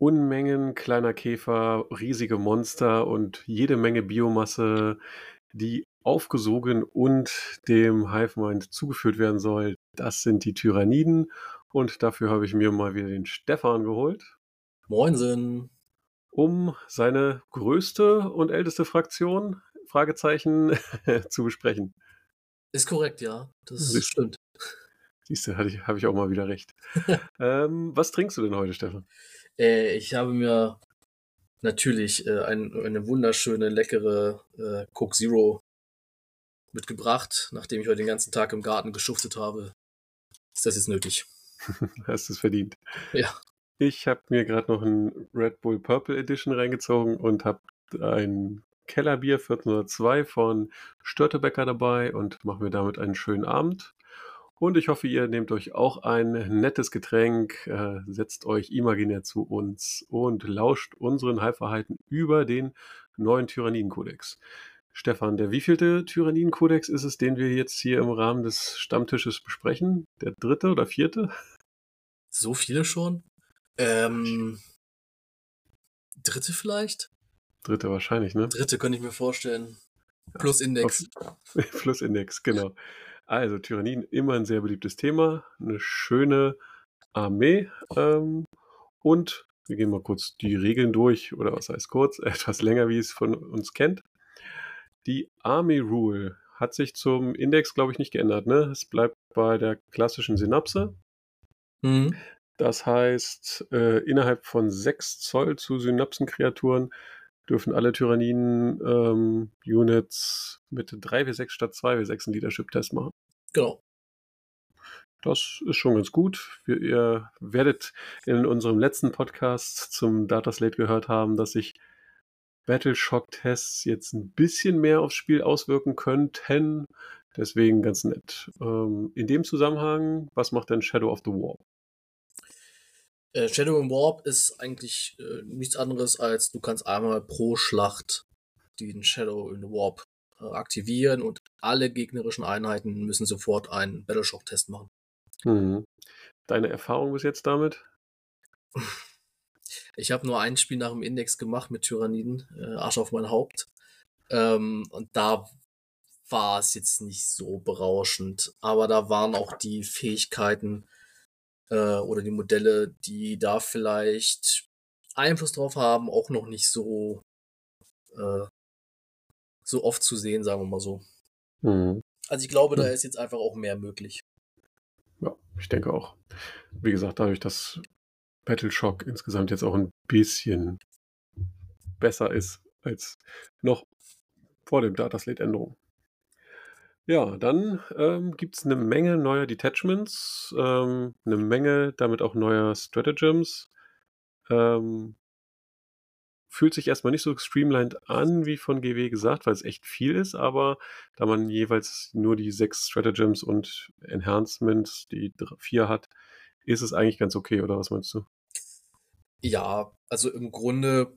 Unmengen kleiner Käfer, riesige Monster und jede Menge Biomasse, die aufgesogen und dem Hive-Mind zugeführt werden soll. Das sind die Tyranniden und dafür habe ich mir mal wieder den Stefan geholt. Moinsen. Um seine größte und älteste Fraktion, Fragezeichen, zu besprechen. Ist korrekt, ja. Das Siehst, stimmt. Siehst du, ich, habe ich auch mal wieder recht. ähm, was trinkst du denn heute, Stefan? Äh, ich habe mir natürlich äh, ein, eine wunderschöne, leckere äh, Coke Zero mitgebracht, nachdem ich heute den ganzen Tag im Garten geschuftet habe. Ist das jetzt nötig? Hast es verdient. Ja. Ich habe mir gerade noch ein Red Bull Purple Edition reingezogen und habe ein Kellerbier 1402 von Störtebecker dabei und mache mir damit einen schönen Abend. Und ich hoffe, ihr nehmt euch auch ein nettes Getränk, äh, setzt euch imaginär zu uns und lauscht unseren Heilverhalten über den neuen Tyrannidenkodex. Stefan, der wievielte Tyrannidenkodex ist es, den wir jetzt hier im Rahmen des Stammtisches besprechen? Der dritte oder vierte? So viele schon? Ähm, dritte vielleicht? Dritte wahrscheinlich, ne? Dritte könnte ich mir vorstellen. Plus Index. Plus Index, genau. Also Tyrannien, immer ein sehr beliebtes Thema, eine schöne Armee. Ähm, und wir gehen mal kurz die Regeln durch, oder was heißt kurz, etwas länger, wie es von uns kennt. Die Army Rule hat sich zum Index, glaube ich, nicht geändert. Ne? Es bleibt bei der klassischen Synapse. Mhm. Das heißt, äh, innerhalb von 6 Zoll zu Synapsenkreaturen dürfen alle Tyranniden-Units ähm, mit 3W6 statt 2W6 einen Leadership-Test machen. Genau. Das ist schon ganz gut. Wir, ihr werdet in unserem letzten Podcast zum Dataslate gehört haben, dass sich Battleshock-Tests jetzt ein bisschen mehr aufs Spiel auswirken könnten. Deswegen ganz nett. Ähm, in dem Zusammenhang, was macht denn Shadow of the Warp? Äh, Shadow in Warp ist eigentlich äh, nichts anderes als du kannst einmal pro Schlacht den Shadow in the Warp aktivieren und alle gegnerischen Einheiten müssen sofort einen Battleshock-Test machen. Mhm. Deine Erfahrung bis jetzt damit? Ich habe nur ein Spiel nach dem Index gemacht mit Tyranniden, äh, Arsch auf mein Haupt. Ähm, und da war es jetzt nicht so berauschend, aber da waren auch die Fähigkeiten äh, oder die Modelle, die da vielleicht Einfluss drauf haben, auch noch nicht so, äh, so oft zu sehen, sagen wir mal so. Mhm. Also ich glaube, da ist jetzt einfach auch mehr möglich. Ja, ich denke auch. Wie gesagt, dadurch, dass Battleshock insgesamt jetzt auch ein bisschen besser ist als noch vor dem Dataslate-Änderung. Ja, dann ähm, gibt es eine Menge neuer Detachments, ähm, eine Menge damit auch neuer Stratagems. Ähm, fühlt sich erstmal nicht so streamlined an, wie von GW gesagt, weil es echt viel ist, aber da man jeweils nur die sechs Stratagems und Enhancements, die vier hat, ist es eigentlich ganz okay, oder was meinst du? Ja, also im Grunde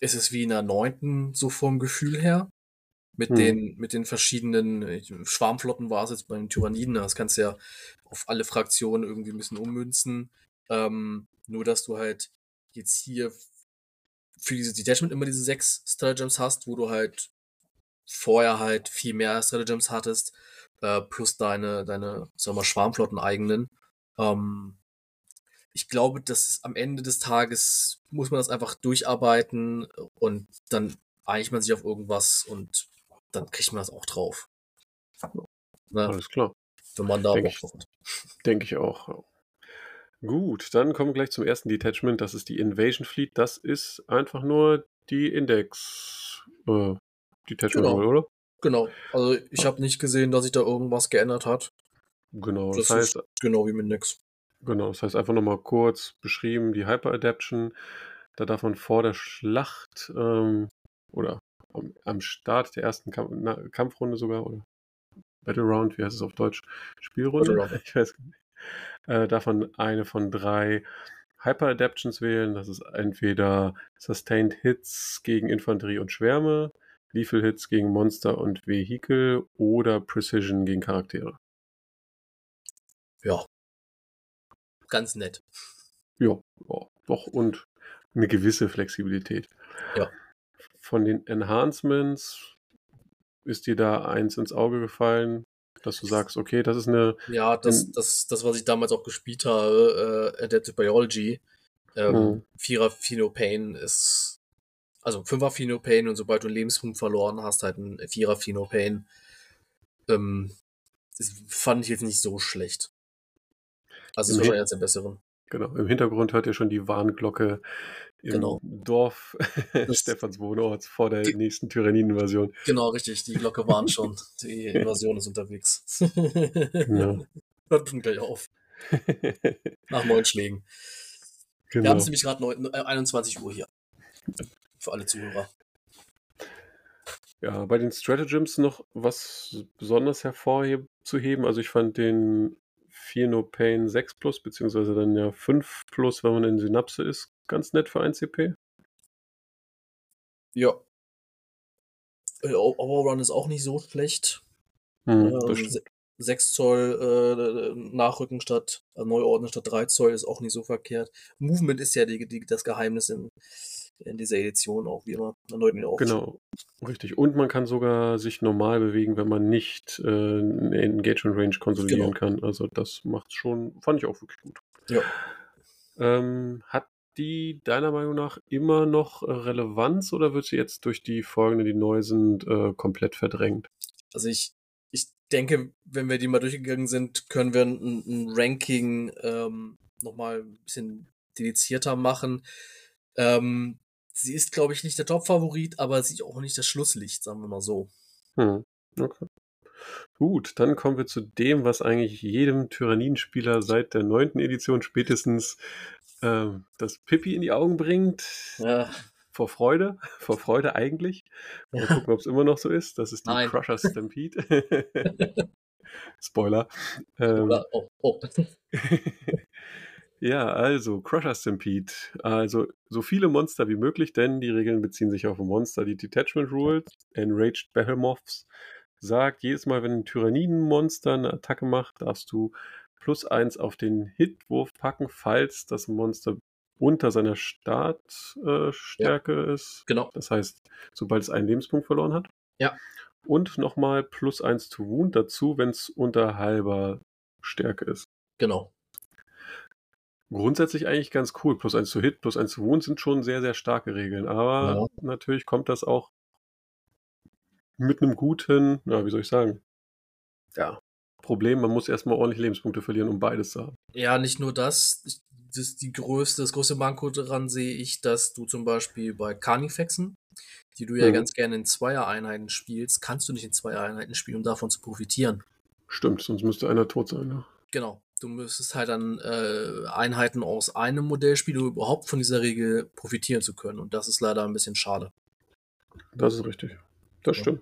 ist es wie in der neunten, so vom Gefühl her mit hm. den mit den verschiedenen Schwarmflotten war es jetzt bei den Tyranniden. Das kannst du ja auf alle Fraktionen irgendwie ein bisschen ummünzen. Ähm, nur dass du halt jetzt hier für dieses Detachment immer diese sechs Stratagems hast, wo du halt vorher halt viel mehr Stratagems hattest, äh, plus deine, deine, sagen wir mal, Schwarmflotten eigenen. Ähm, ich glaube, dass am Ende des Tages muss man das einfach durcharbeiten und dann einigt man sich auf irgendwas und dann kriegt man das auch drauf. Ne? Alles klar. Wenn man da Denke ich, denk ich auch. Gut, dann kommen wir gleich zum ersten Detachment. Das ist die Invasion Fleet. Das ist einfach nur die Index äh, Detachment, genau. oder? Genau. Also ich habe nicht gesehen, dass sich da irgendwas geändert hat. Genau. Das, das heißt, genau wie mit Index. Genau, das heißt einfach nochmal kurz beschrieben, die Hyper Adaption. Da darf man vor der Schlacht ähm, oder am Start der ersten Kamp na, Kampfrunde sogar, oder Battle Round, wie heißt es auf Deutsch? Spielrunde? Ich weiß nicht. Äh, davon eine von drei Hyper Adaptions wählen. Das ist entweder Sustained Hits gegen Infanterie und Schwärme, Lethal Hits gegen Monster und Vehikel oder Precision gegen Charaktere. Ja. Ganz nett. Ja, ja doch. Und eine gewisse Flexibilität. Ja. Von den Enhancements ist dir da eins ins Auge gefallen, dass du sagst, okay, das ist eine. Ja, das, das, das, was ich damals auch gespielt habe, äh, Adaptive Biology, ähm, Mhm. Vierer Phenopain ist, also Fünfer Phenopain und sobald du einen Lebenspunkt verloren hast, halt ein Vierer Phenopain. Ähm, das fand ich jetzt nicht so schlecht. Also ist Im wahrscheinlich eines der besseren. Genau, im Hintergrund hört ihr schon die Warnglocke im Genau. Dorf Stephans Wohnorts vor der Die- nächsten Tyranniden-Invasion. Genau, richtig. Die Glocke waren schon. Die Invasion ist unterwegs. Genau. Hört schon gleich auf. Nach neun Schlägen. Wir genau. haben es nämlich gerade neun- äh, 21 Uhr hier. Für alle Zuhörer. Ja, bei den Stratagems noch was besonders hervorzuheben. Also ich fand den Phenopain 6 Plus, beziehungsweise dann ja 5 Plus, wenn man in Synapse ist, ganz nett für 1 CP. Ja. Äh, Overrun ist auch nicht so schlecht. Hm, Ähm, das stimmt. se- 6 Zoll äh, Nachrücken statt, äh, Neuordnen statt 3 Zoll ist auch nicht so verkehrt. Movement ist ja die, die, das Geheimnis in, in dieser Edition auch, wie immer. Erneut wieder aufgeschrieben. Genau, richtig. Und man kann sogar sich normal bewegen, wenn man nicht äh, eine Engagement Range konsolidieren Genau. kann. Also das macht schon, fand ich auch wirklich gut. Ja. Ähm, hat die deiner Meinung nach immer noch Relevanz oder wird sie jetzt durch die Folgen, die neu sind, äh, komplett verdrängt? Also ich, ich denke, wenn wir die mal durchgegangen sind, können wir ein, ein Ranking ähm, nochmal ein bisschen dedizierter machen. Ähm, sie ist, glaube ich, nicht der Top-Favorit, aber sie ist auch nicht das Schlusslicht, sagen wir mal so. Hm. Okay. Gut, dann kommen wir zu dem, was eigentlich jedem Tyranniden-Spieler seit der neunten Edition spätestens ähm, das Pippi in die Augen bringt. Ja, Vor Freude, vor Freude eigentlich. Mal gucken, ob es immer noch so ist. Das ist die Nein. Crusher Stampede. Spoiler. Ähm, oh, oh. ja, also Crusher Stampede. Also so viele Monster wie möglich, denn die Regeln beziehen sich auf Monster. Die Detachment Rules, Enraged Behemoths, sagt, jedes Mal, wenn ein Tyranniden-Monster eine Attacke macht, darfst du plus eins auf den Hitwurf packen, falls das Monster unter seiner Startstärke äh, Stärke ist. Genau. Das heißt, sobald es einen Lebenspunkt verloren hat. Ja. Und nochmal plus eins zu Wound dazu, wenn es unter halber Stärke ist. Genau. Grundsätzlich eigentlich ganz cool. Plus eins zu Hit, plus eins zu Wound sind schon sehr, sehr starke Regeln. Aber Ja. natürlich kommt das auch mit einem guten, na, wie soll ich sagen? Ja. Problem, man muss erstmal ordentlich Lebenspunkte verlieren, um beides zu haben. Ja, nicht nur das. Ich- Das, die größte, das größte Manko daran sehe ich, dass du zum Beispiel bei Carnifexen, die du ja Mhm. ganz gerne in Zweier-Einheiten spielst, kannst du nicht in Zweier-Einheiten spielen, um davon zu profitieren. Stimmt, sonst müsste einer tot sein. Ne? Genau. Du müsstest halt dann äh, Einheiten aus einem Modell spielen, um überhaupt von dieser Regel profitieren zu können. Und das ist leider ein bisschen schade. Das ist richtig. Das Ja. stimmt.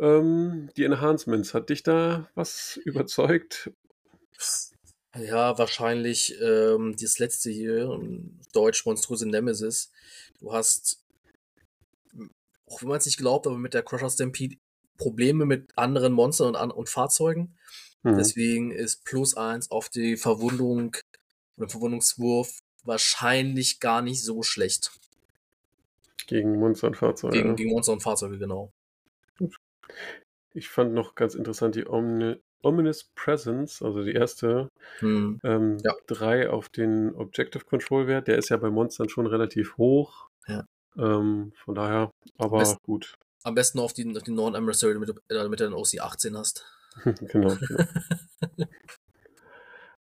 Ähm, die Enhancements, hat dich da was überzeugt? Ja, wahrscheinlich ähm, das letzte hier, ähm, Deutsch Monstrose Nemesis. Du hast, auch wenn man es nicht glaubt, aber mit der Crusher Stampede Probleme mit anderen Monstern und, an und Fahrzeugen. Hm. Deswegen ist plus eins auf die Verwundung oder Verwundungswurf wahrscheinlich gar nicht so schlecht. Gegen Monster und Fahrzeuge. Gegen, gegen Monster und Fahrzeuge, genau. Ich fand noch ganz interessant die Omni Ominous Presence, also die erste, Hm. ähm, Ja. drei auf den Objective Control Wert. Der ist ja bei Monstern schon relativ hoch. Ja. Ähm, von daher, aber Best- gut. Am besten auf die, auf die Non-Adversary, damit, du- damit du einen OC 18 hast. genau. genau.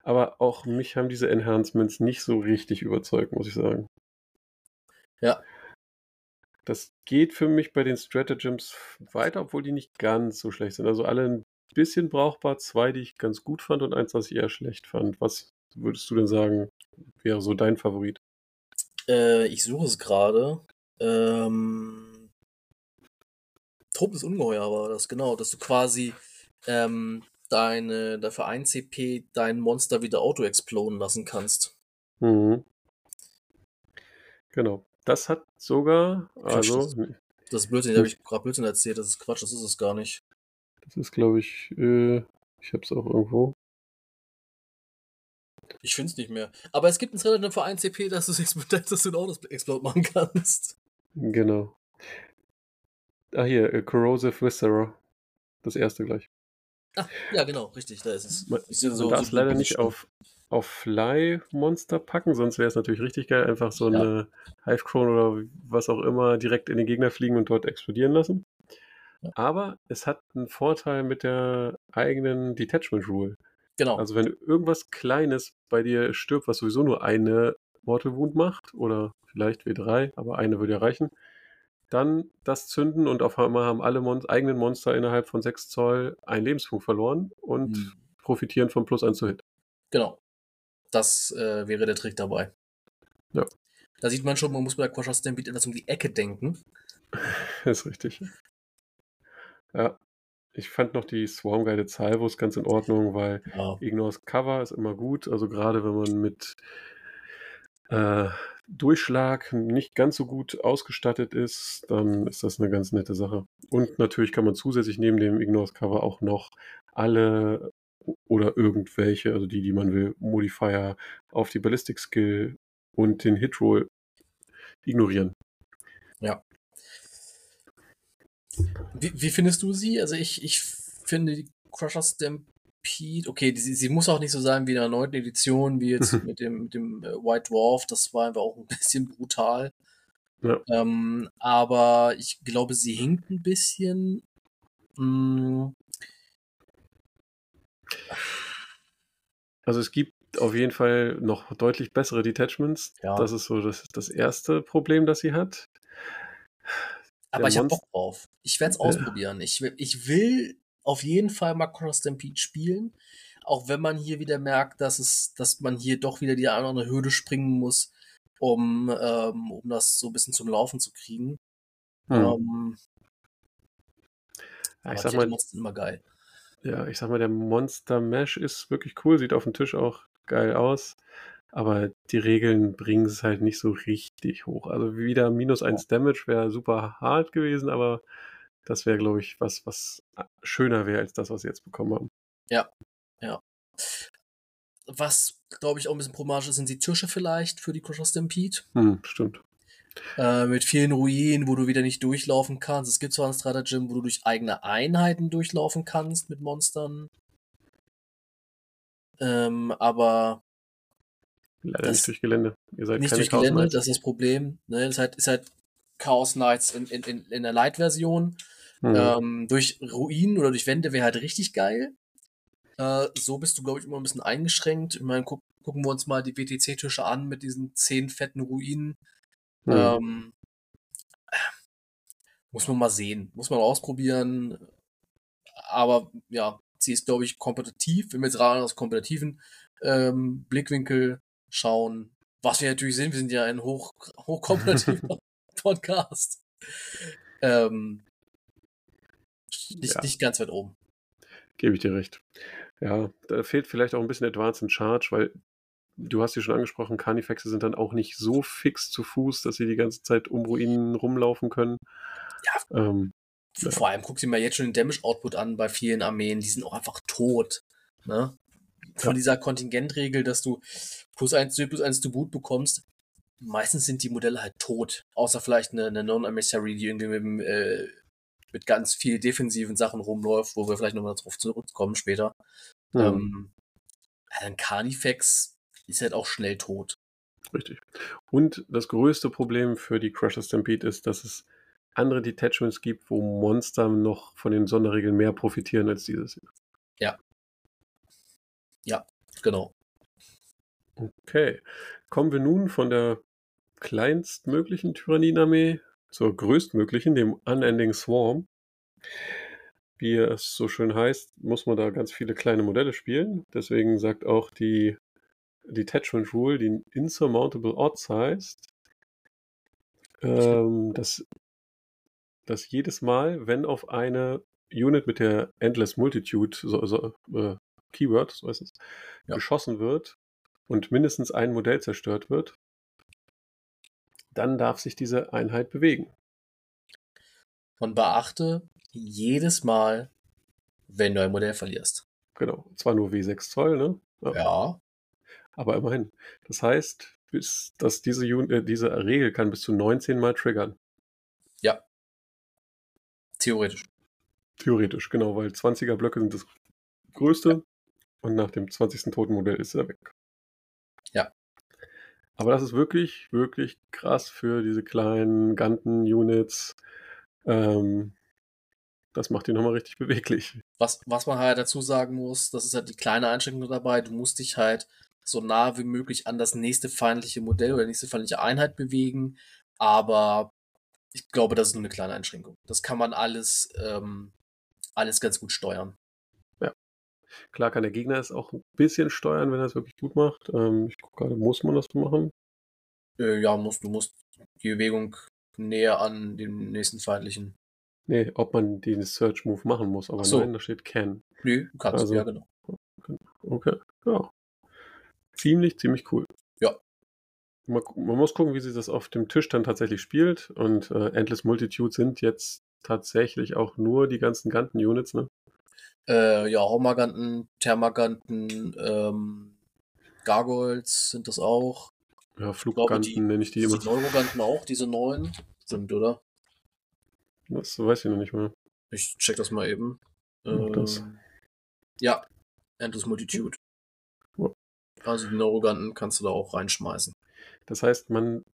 aber auch mich haben diese Enhancements nicht so richtig überzeugt, muss ich sagen. Ja. Das geht für mich bei den Stratagems weiter, obwohl die nicht ganz so schlecht sind. Also alle ein bisschen brauchbar, zwei, die ich ganz gut fand und eins, was ich eher schlecht fand. Was würdest du denn sagen, wäre so dein Favorit? Äh, ich suche es gerade. Ähm, Tobendes Ungeheuer war das, genau, dass du quasi ähm, deine, dafür 1 CP dein Monster wieder auto-exploden lassen kannst. Mhm. Genau. Das hat sogar, Quatsch, also, das- Das ist Blödsinn, da habe ich gerade Blödsinn erzählt, das ist Quatsch, das ist es gar nicht. das ist, glaube ich, äh, ich habe es auch irgendwo. Ich finde es nicht mehr. Aber es gibt ein Trailer für 1 CP, dass, dass du ein Auto Explode machen kannst. Genau. Ah, hier, äh, Corrosive Viscera. Das erste gleich. Ah, ja, genau, richtig, da ist es. Man, ja man so, darf es so leider nicht auf, auf Fly-Monster packen, sonst wäre es natürlich richtig geil. Einfach so Ja. eine Hive-Crone oder was auch immer direkt in den Gegner fliegen und dort explodieren lassen. Aber es hat einen Vorteil mit der eigenen Detachment Rule. Genau. Also wenn irgendwas Kleines bei dir stirbt, was sowieso nur eine Mortal Wound macht, oder vielleicht W3, aber eine würde ja reichen, dann das zünden und auf einmal haben alle Mon eigenen Monster innerhalb von 6 Zoll einen Lebenspunkt verloren und Hm. profitieren von plus 1 zu Hit. Genau. Das äh, wäre der Trick dabei. Ja. Da sieht man schon, man muss bei der Quasha Stampede etwas um die Ecke denken. ist richtig. Ja. Ich fand noch die Swarm Guided Salvos ganz in Ordnung, weil Ja. Ignores Cover ist immer gut. Also gerade wenn man mit äh, Durchschlag nicht ganz so gut ausgestattet ist, dann ist das eine ganz nette Sache. Und natürlich kann man zusätzlich neben dem Ignores Cover auch noch alle oder irgendwelche, also die, die man will, Modifier auf die Ballistic Skill und den Hit Roll ignorieren. Wie, wie findest du sie? Also ich, ich finde die Crusher Stampede, okay, die, sie muss auch nicht so sein wie in der neunten Edition, wie jetzt mit dem, mit dem äh, White Dwarf, das war einfach auch ein bisschen brutal. Ja. Ähm, aber ich glaube, sie hinkt ein bisschen. Mm, Also es gibt auf jeden Fall noch deutlich bessere Detachments. Ja. Das ist so das, das erste Problem, das sie hat. aber Der ich habe Bock drauf. Ich werde es Ja. ausprobieren. Ich, will- ich will auf jeden Fall mal Crusher Stampede spielen. Auch wenn man hier wieder merkt, dass es, dass man hier doch wieder die andere Hürde springen muss, um, ähm, um das so ein bisschen zum Laufen zu kriegen. Hm. Ähm, ja, ich sag mal, immer geil. Ja, ich sag mal, der Monster Mesh ist wirklich cool, sieht auf dem Tisch auch geil aus. Aber die Regeln bringen es halt nicht so richtig hoch. Also wieder minus 1 Damage wäre super hart gewesen, aber das wäre, glaube ich, was, was schöner wäre als das, was sie jetzt bekommen haben. Was, glaube ich, auch ein bisschen problematisch ist, sind die Tische vielleicht für die Crusher Stampede. Hm, stimmt. Äh, mit vielen Ruinen, wo du wieder nicht durchlaufen kannst. Es gibt zwar ein Stratagem, wo du durch eigene Einheiten durchlaufen kannst mit Monstern. Ähm, aber Leider nicht durch Gelände. Ihr seid nicht durch Chaos Gelände, Knights. das ist das Problem. Ne? Das ist halt, ist halt Chaos Knights in, in, in, in der Light-Version. Hm. Ähm, durch Ruinen oder durch Wände wäre halt richtig geil. Äh, so bist du, glaube ich, immer ein bisschen eingeschränkt. Ich meine, guck, gucken wir uns mal die WTC-Tische an mit diesen zehn fetten Ruinen. Hm. Ähm, muss man mal sehen. Muss man ausprobieren. Aber ja, sie ist, glaube ich, kompetitiv. Wenn wir jetzt rein aus kompetitiven ähm, Blickwinkel schauen, was wir natürlich sind, wir sind ja ein hoch, hochkompetitiver Podcast. Ähm, nicht, Ja. nicht ganz weit oben. Gebe ich dir recht. Ja, da fehlt vielleicht auch ein bisschen Advance in Charge, weil du hast sie schon angesprochen, Carnifexe sind dann auch nicht so fix zu Fuß, dass sie die ganze Zeit um Ruinen rumlaufen können. Ja. Ähm, Vor- Ja. Allem guck dir mal jetzt schon den Damage-Output an bei vielen Armeen, die sind auch einfach tot. Ne? Von Ja. dieser Kontingentregel, dass du plus eins zu plus eins zu Boot bekommst, meistens sind die Modelle halt tot. Außer vielleicht eine, eine Non-Emissary, die irgendwie mit, äh, mit ganz viel defensiven Sachen rumläuft, wo wir vielleicht nochmal drauf zurückkommen später. hm, Ähm, ein Carnifex ist halt auch schnell tot. Richtig. Und das größte Problem für die Crusher Stampede ist, dass es andere Detachments gibt, wo Monster noch von den Sonderregeln mehr profitieren als dieses. hier. Genau. Okay. Kommen wir nun von der kleinstmöglichen Tyrannien-Armee zur größtmöglichen, dem Unending Swarm. Wie es so schön heißt, muss man da ganz viele kleine Modelle spielen. Deswegen sagt auch die Detachment Rule, die Insurmountable Odds heißt, ähm, dass, dass jedes Mal, wenn auf eine Unit mit der Endless Multitude so, so, äh, Keyword, so heißt es, Ja. geschossen wird und mindestens ein Modell zerstört wird, dann darf sich diese Einheit bewegen. Und beachte jedes Mal, wenn du ein Modell verlierst. Genau. Zwar nur W6 Zoll, ne? Ja. Aber immerhin. Das heißt, bis, dass diese, äh, diese Regel kann bis zu 19 Mal triggern. Ja. Theoretisch. Theoretisch, genau, weil 20er Blöcke sind das größte und nach dem 20. Totenmodell ist er weg. Ja. Aber das ist wirklich, wirklich krass für diese kleinen Ganten-Units. Ähm, das macht die nochmal richtig beweglich. Was, was man halt dazu sagen muss, das ist halt die kleine Einschränkung dabei, du musst dich halt so nah wie möglich an das nächste feindliche Modell oder nächste feindliche Einheit bewegen. Aber ich glaube, das ist nur eine kleine Einschränkung. Das kann man alles, ähm, alles ganz gut steuern. Ja. Klar kann der Gegner es auch ein bisschen steuern, wenn er es wirklich gut macht. Ähm, ich gucke gerade, muss man das machen? Äh, ja, musst, du musst die Bewegung näher an dem nächsten feindlichen. Nee, ob man den Search Move machen muss, aber so. nein, da steht can. Nö, du kannst, Also- ja, genau. Okay, ja. Ziemlich, ziemlich cool. Ja. Man, man muss gucken, wie sich das auf dem Tisch dann tatsächlich spielt. Und äh, Endless Multitude sind jetzt tatsächlich auch nur die ganzen Ganten-Units, ne? Äh, ja, Homaganten, Thermaganten, ähm, Gargoyles sind das auch. Ja, Flugganten die- nenne ich die Die immer. Neuroganten auch, diese neuen? Stimmt, oder? Das weiß ich noch nicht mehr. Ich check das mal eben. Mach das. Ähm, ja, Endless Multitude. Also die Neuroganten kannst du da auch reinschmeißen. Das heißt, man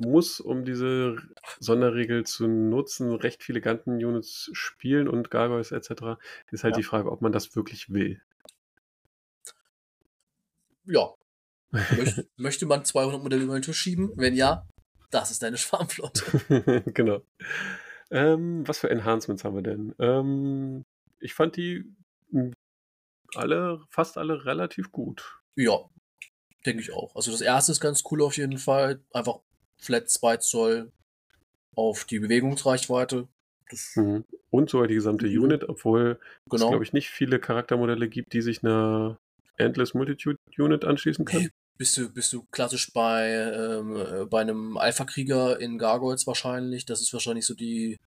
muss, um diese Sonderregel zu nutzen, recht viele Ganten-Units spielen und Gargoyles etc. Ist halt Ja. die Frage, ob man das wirklich will. Ja. Möcht, möchte man 200 Modelle über den Tisch schieben? Wenn ja, das ist deine Schwarmflotte. genau. Ähm, was für Enhancements haben wir denn? Ähm, ich fand die alle, fast alle relativ gut. Ja, denke ich auch. Also das erste ist ganz cool auf jeden Fall. Einfach Flat 2 Zoll auf die Bewegungsreichweite. Das, Mhm. Und sogar die gesamte Mhm. Unit, obwohl es, genau. glaube ich, nicht viele Charaktermodelle gibt, die sich einer Endless Multitude Unit anschließen können. Bist du, bist du klassisch bei, ähm, äh, bei einem Alpha-Krieger in Gargoyles wahrscheinlich. Das ist wahrscheinlich so die,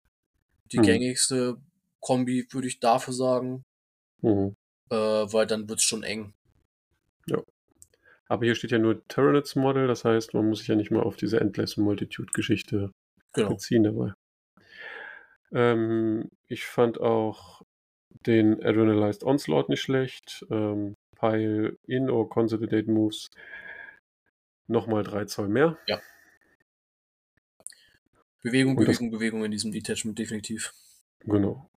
die Mhm. gängigste Kombi, würde ich dafür sagen. Mhm. Äh, weil dann wird es schon eng. Aber hier steht ja nur Tyranids Model, das heißt, man muss sich ja nicht mal auf diese Endless Multitude Geschichte Genau. beziehen dabei. Ähm, ich fand auch den Adrenalized Onslaught nicht schlecht. Ähm, Pile in or Consolidate Moves nochmal 3 Zoll mehr. Bewegung, Und das- Bewegung, Bewegung in diesem Detachment definitiv. Genau.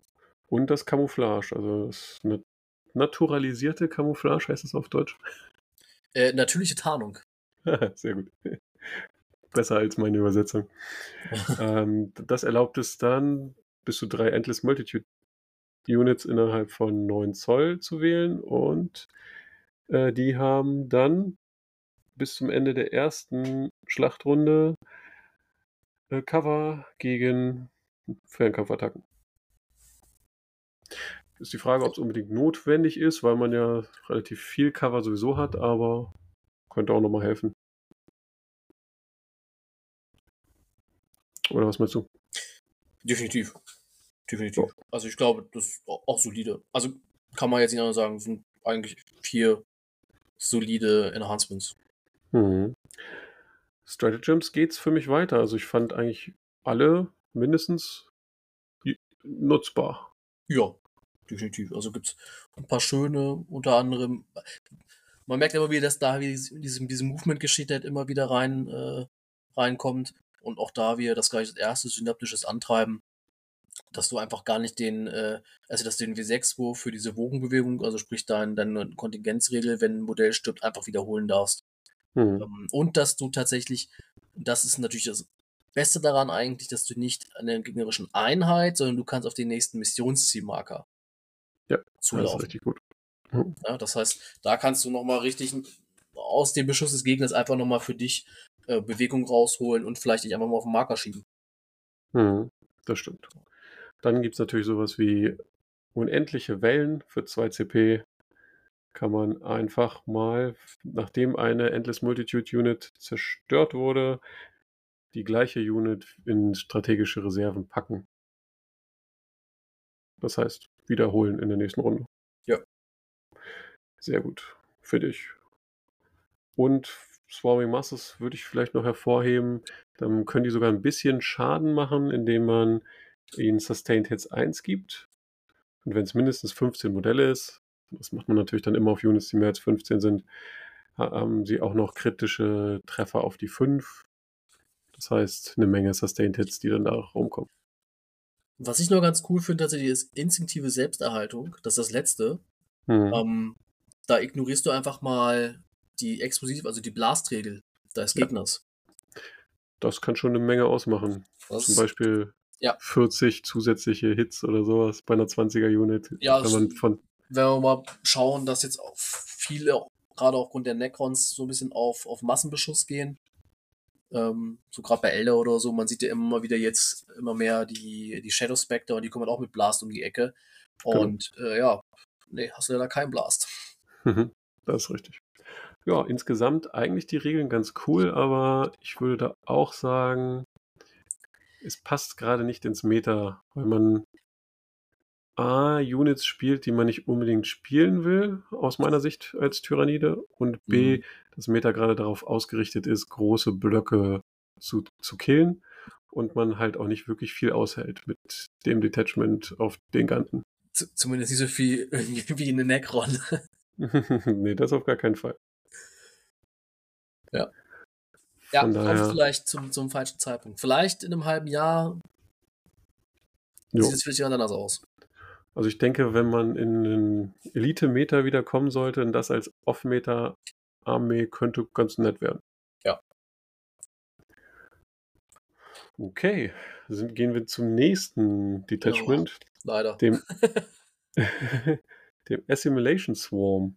Und das Camouflage, also das nat naturalisierte Camouflage heißt es auf Deutsch. Äh, natürliche Tarnung. Sehr gut. Besser als meine Übersetzung. ähm, das erlaubt es dann, bis zu drei Endless Multitude Units innerhalb von 9 Zoll zu wählen und äh, die haben dann bis zum Ende der ersten Schlachtrunde äh, Cover gegen Fernkampfattacken. Ist die Frage, ob es unbedingt notwendig ist, weil man ja relativ viel Cover sowieso hat, aber könnte auch nochmal helfen. Oder was meinst du? Definitiv. Definitiv. Also ich glaube, das ist au- auch solide. Also kann man jetzt nicht anders sagen, es sind eigentlich vier solide Enhancements. Mhm. Stratagems geht's für mich weiter. Also ich fand eigentlich alle mindestens nutzbar. Ja, definitiv. Also gibt's ein paar schöne, unter anderem. Man merkt immer wieder, dass da diese, diese Movement-Geschichte halt immer wieder rein äh, reinkommt. Und auch da wir das gleich als erstes synaptisches Antreiben, dass du einfach gar nicht den, äh, also dass du den W6-Wurf für diese Wogenbewegung, also sprich dein, deine Kontingenzregel, wenn ein Modell stirbt, einfach wiederholen darfst. Mhm. Ähm, Und dass du tatsächlich, das ist natürlich das Beste daran eigentlich, dass du nicht an der gegnerischen Einheit, sondern du kannst auf den nächsten Missionszielmarker Ja, Das ist zulaufen. richtig gut. Ja, das heißt, da kannst du nochmal richtig aus dem Beschuss des Gegners einfach nochmal für dich äh, Bewegung rausholen und vielleicht dich einfach mal auf den Marker schieben. Mhm. Das stimmt. Dann gibt es natürlich sowas wie unendliche Wellen für 2 CP. Kann man einfach mal, nachdem eine Endless Multitude Unit zerstört wurde, die gleiche Unit in strategische Reserven packen. Das heißt, wiederholen in der nächsten Runde. Ja. Sehr gut. Für dich. Und Swarming Masses würde ich vielleicht noch hervorheben. Dann können die sogar ein bisschen Schaden machen, indem man ihnen Sustained Hits 1 gibt. Und wenn es mindestens 15 Modelle ist, das macht man natürlich dann immer auf Units, die mehr als 15 sind, haben sie auch noch kritische Treffer auf die 5. Das heißt, eine Menge Sustained Hits, die dann da rumkommen. Was ich noch ganz cool finde, tatsächlich ist instinktive Selbsterhaltung. Das ist das Letzte. Hm. Ähm, da ignorierst du einfach mal die Explosiv, also die Blastregel des Gegners. Das kann schon eine Menge ausmachen. Was? Zum Beispiel ja. 40 zusätzliche Hits oder sowas bei einer 20er-Unit. Ja, wenn, man von wenn wir mal schauen, dass jetzt viele, gerade aufgrund der Necrons, so ein bisschen auf, auf Massenbeschuss gehen. Ähm, so gerade bei Elder oder so, man sieht ja immer mal wieder jetzt immer mehr die, die Shadow Spectre und die kommen auch mit Blast um die Ecke. Genau. Und genau. äh, ja, nee, hast du ja da keinen Blast. das ist richtig. Ja, insgesamt eigentlich die Regeln ganz cool, aber ich würde da auch sagen, es passt gerade nicht ins Meta, weil man A, Units spielt, die man nicht unbedingt spielen will, aus meiner Sicht als Tyrannide, und B, mhm. das Meta gerade darauf ausgerichtet ist, große Blöcke zu, zu killen und man halt auch nicht wirklich viel aushält mit dem Detachment auf den Ganten. Zumindest nicht so viel wie eine Necron. nee, das auf gar keinen Fall. Ja. Ja, Von kommt vielleicht zum, zum falschen Zeitpunkt. Vielleicht in einem halben Jahr jo. sieht es vielleicht anders aus. Also ich denke, wenn man in den Elite-Meter wieder kommen sollte, und das als Off-Meter-Armee könnte ganz nett werden. Ja. Okay, sind, gehen wir zum nächsten Detachment. Ja, leider. Dem, dem Assimilation Swarm.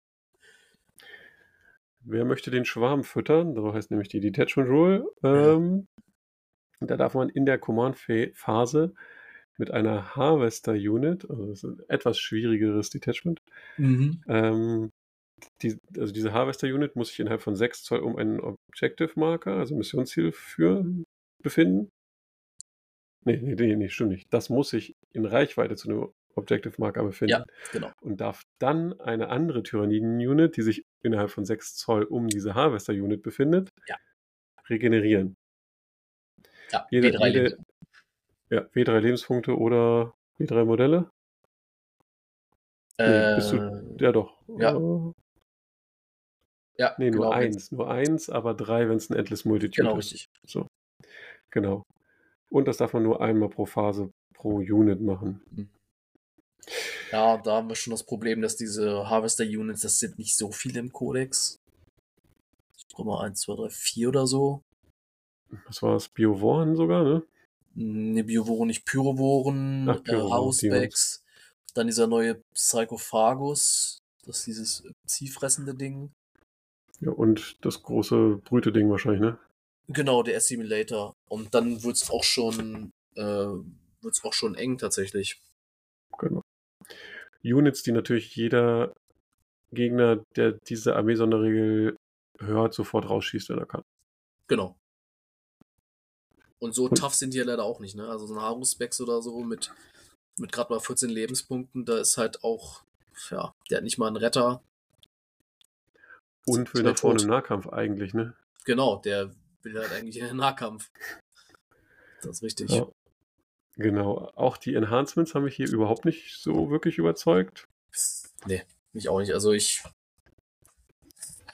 Wer möchte den Schwarm füttern? So heißt nämlich die Detachment Rule. Ähm, da darf man in der Command-Phase mit einer Harvester-Unit, also das ist ein etwas schwierigeres Detachment, mhm. ähm, die, also diese Harvester-Unit muss sich innerhalb von 6 Zoll um einen Objective-Marker, also Missionsziel führen, befinden. Nee, nee, nee, nee, stimmt nicht. Das muss sich in Reichweite zu einem Objective Marker befinden. Ja, genau. Und darf dann eine andere Tyranniden-Unit, die sich innerhalb von 6 Zoll um diese Harvester-Unit befindet, ja. regenerieren. Ja, jede, W3 jede, ja, W3 Lebenspunkte oder W3 Modelle? Nee, äh, bist du, ja doch. Ja. Uh, ja, nee, nur genau, eins. Nur eins, aber drei, wenn es ein Endless Multitude genau, ist. Genau, richtig. So. Genau. Und das darf man nur einmal pro Phase pro Unit machen. Mhm. Ja, da haben wir schon das Problem, dass diese Harvester-Units, das sind nicht so viele im Codex. Ich guck mal, 1, 2, 3, 4 oder so. Was war das? Biovoren sogar, ne? Ne, Biovoren, nicht Pyrovoren, Ach, Pyrovoren äh. Dann dieser neue Psychophagus. Das ist dieses ziehfressende Ding. Ja, und das große Brüte-Ding wahrscheinlich, ne? Genau, der Assimilator. Und dann wird's auch schon, äh, wird's auch schon eng tatsächlich. Genau. Units, die natürlich jeder Gegner, der diese Armee-Sonderregel hört, sofort rausschießt, wenn er kann. Genau. Und so tough sind die ja leider auch nicht, ne? Also so ein Haruspex oder so mit, mit gerade mal 14 Lebenspunkten, da ist halt auch, ja, der hat nicht mal einen Retter. Und will da vorne im Nahkampf eigentlich, ne? Genau, der will halt eigentlich in den Nahkampf. Das ist richtig. Ja. Genau. Auch die Enhancements haben mich hier überhaupt nicht so wirklich überzeugt. Nee, mich auch nicht. Also ich.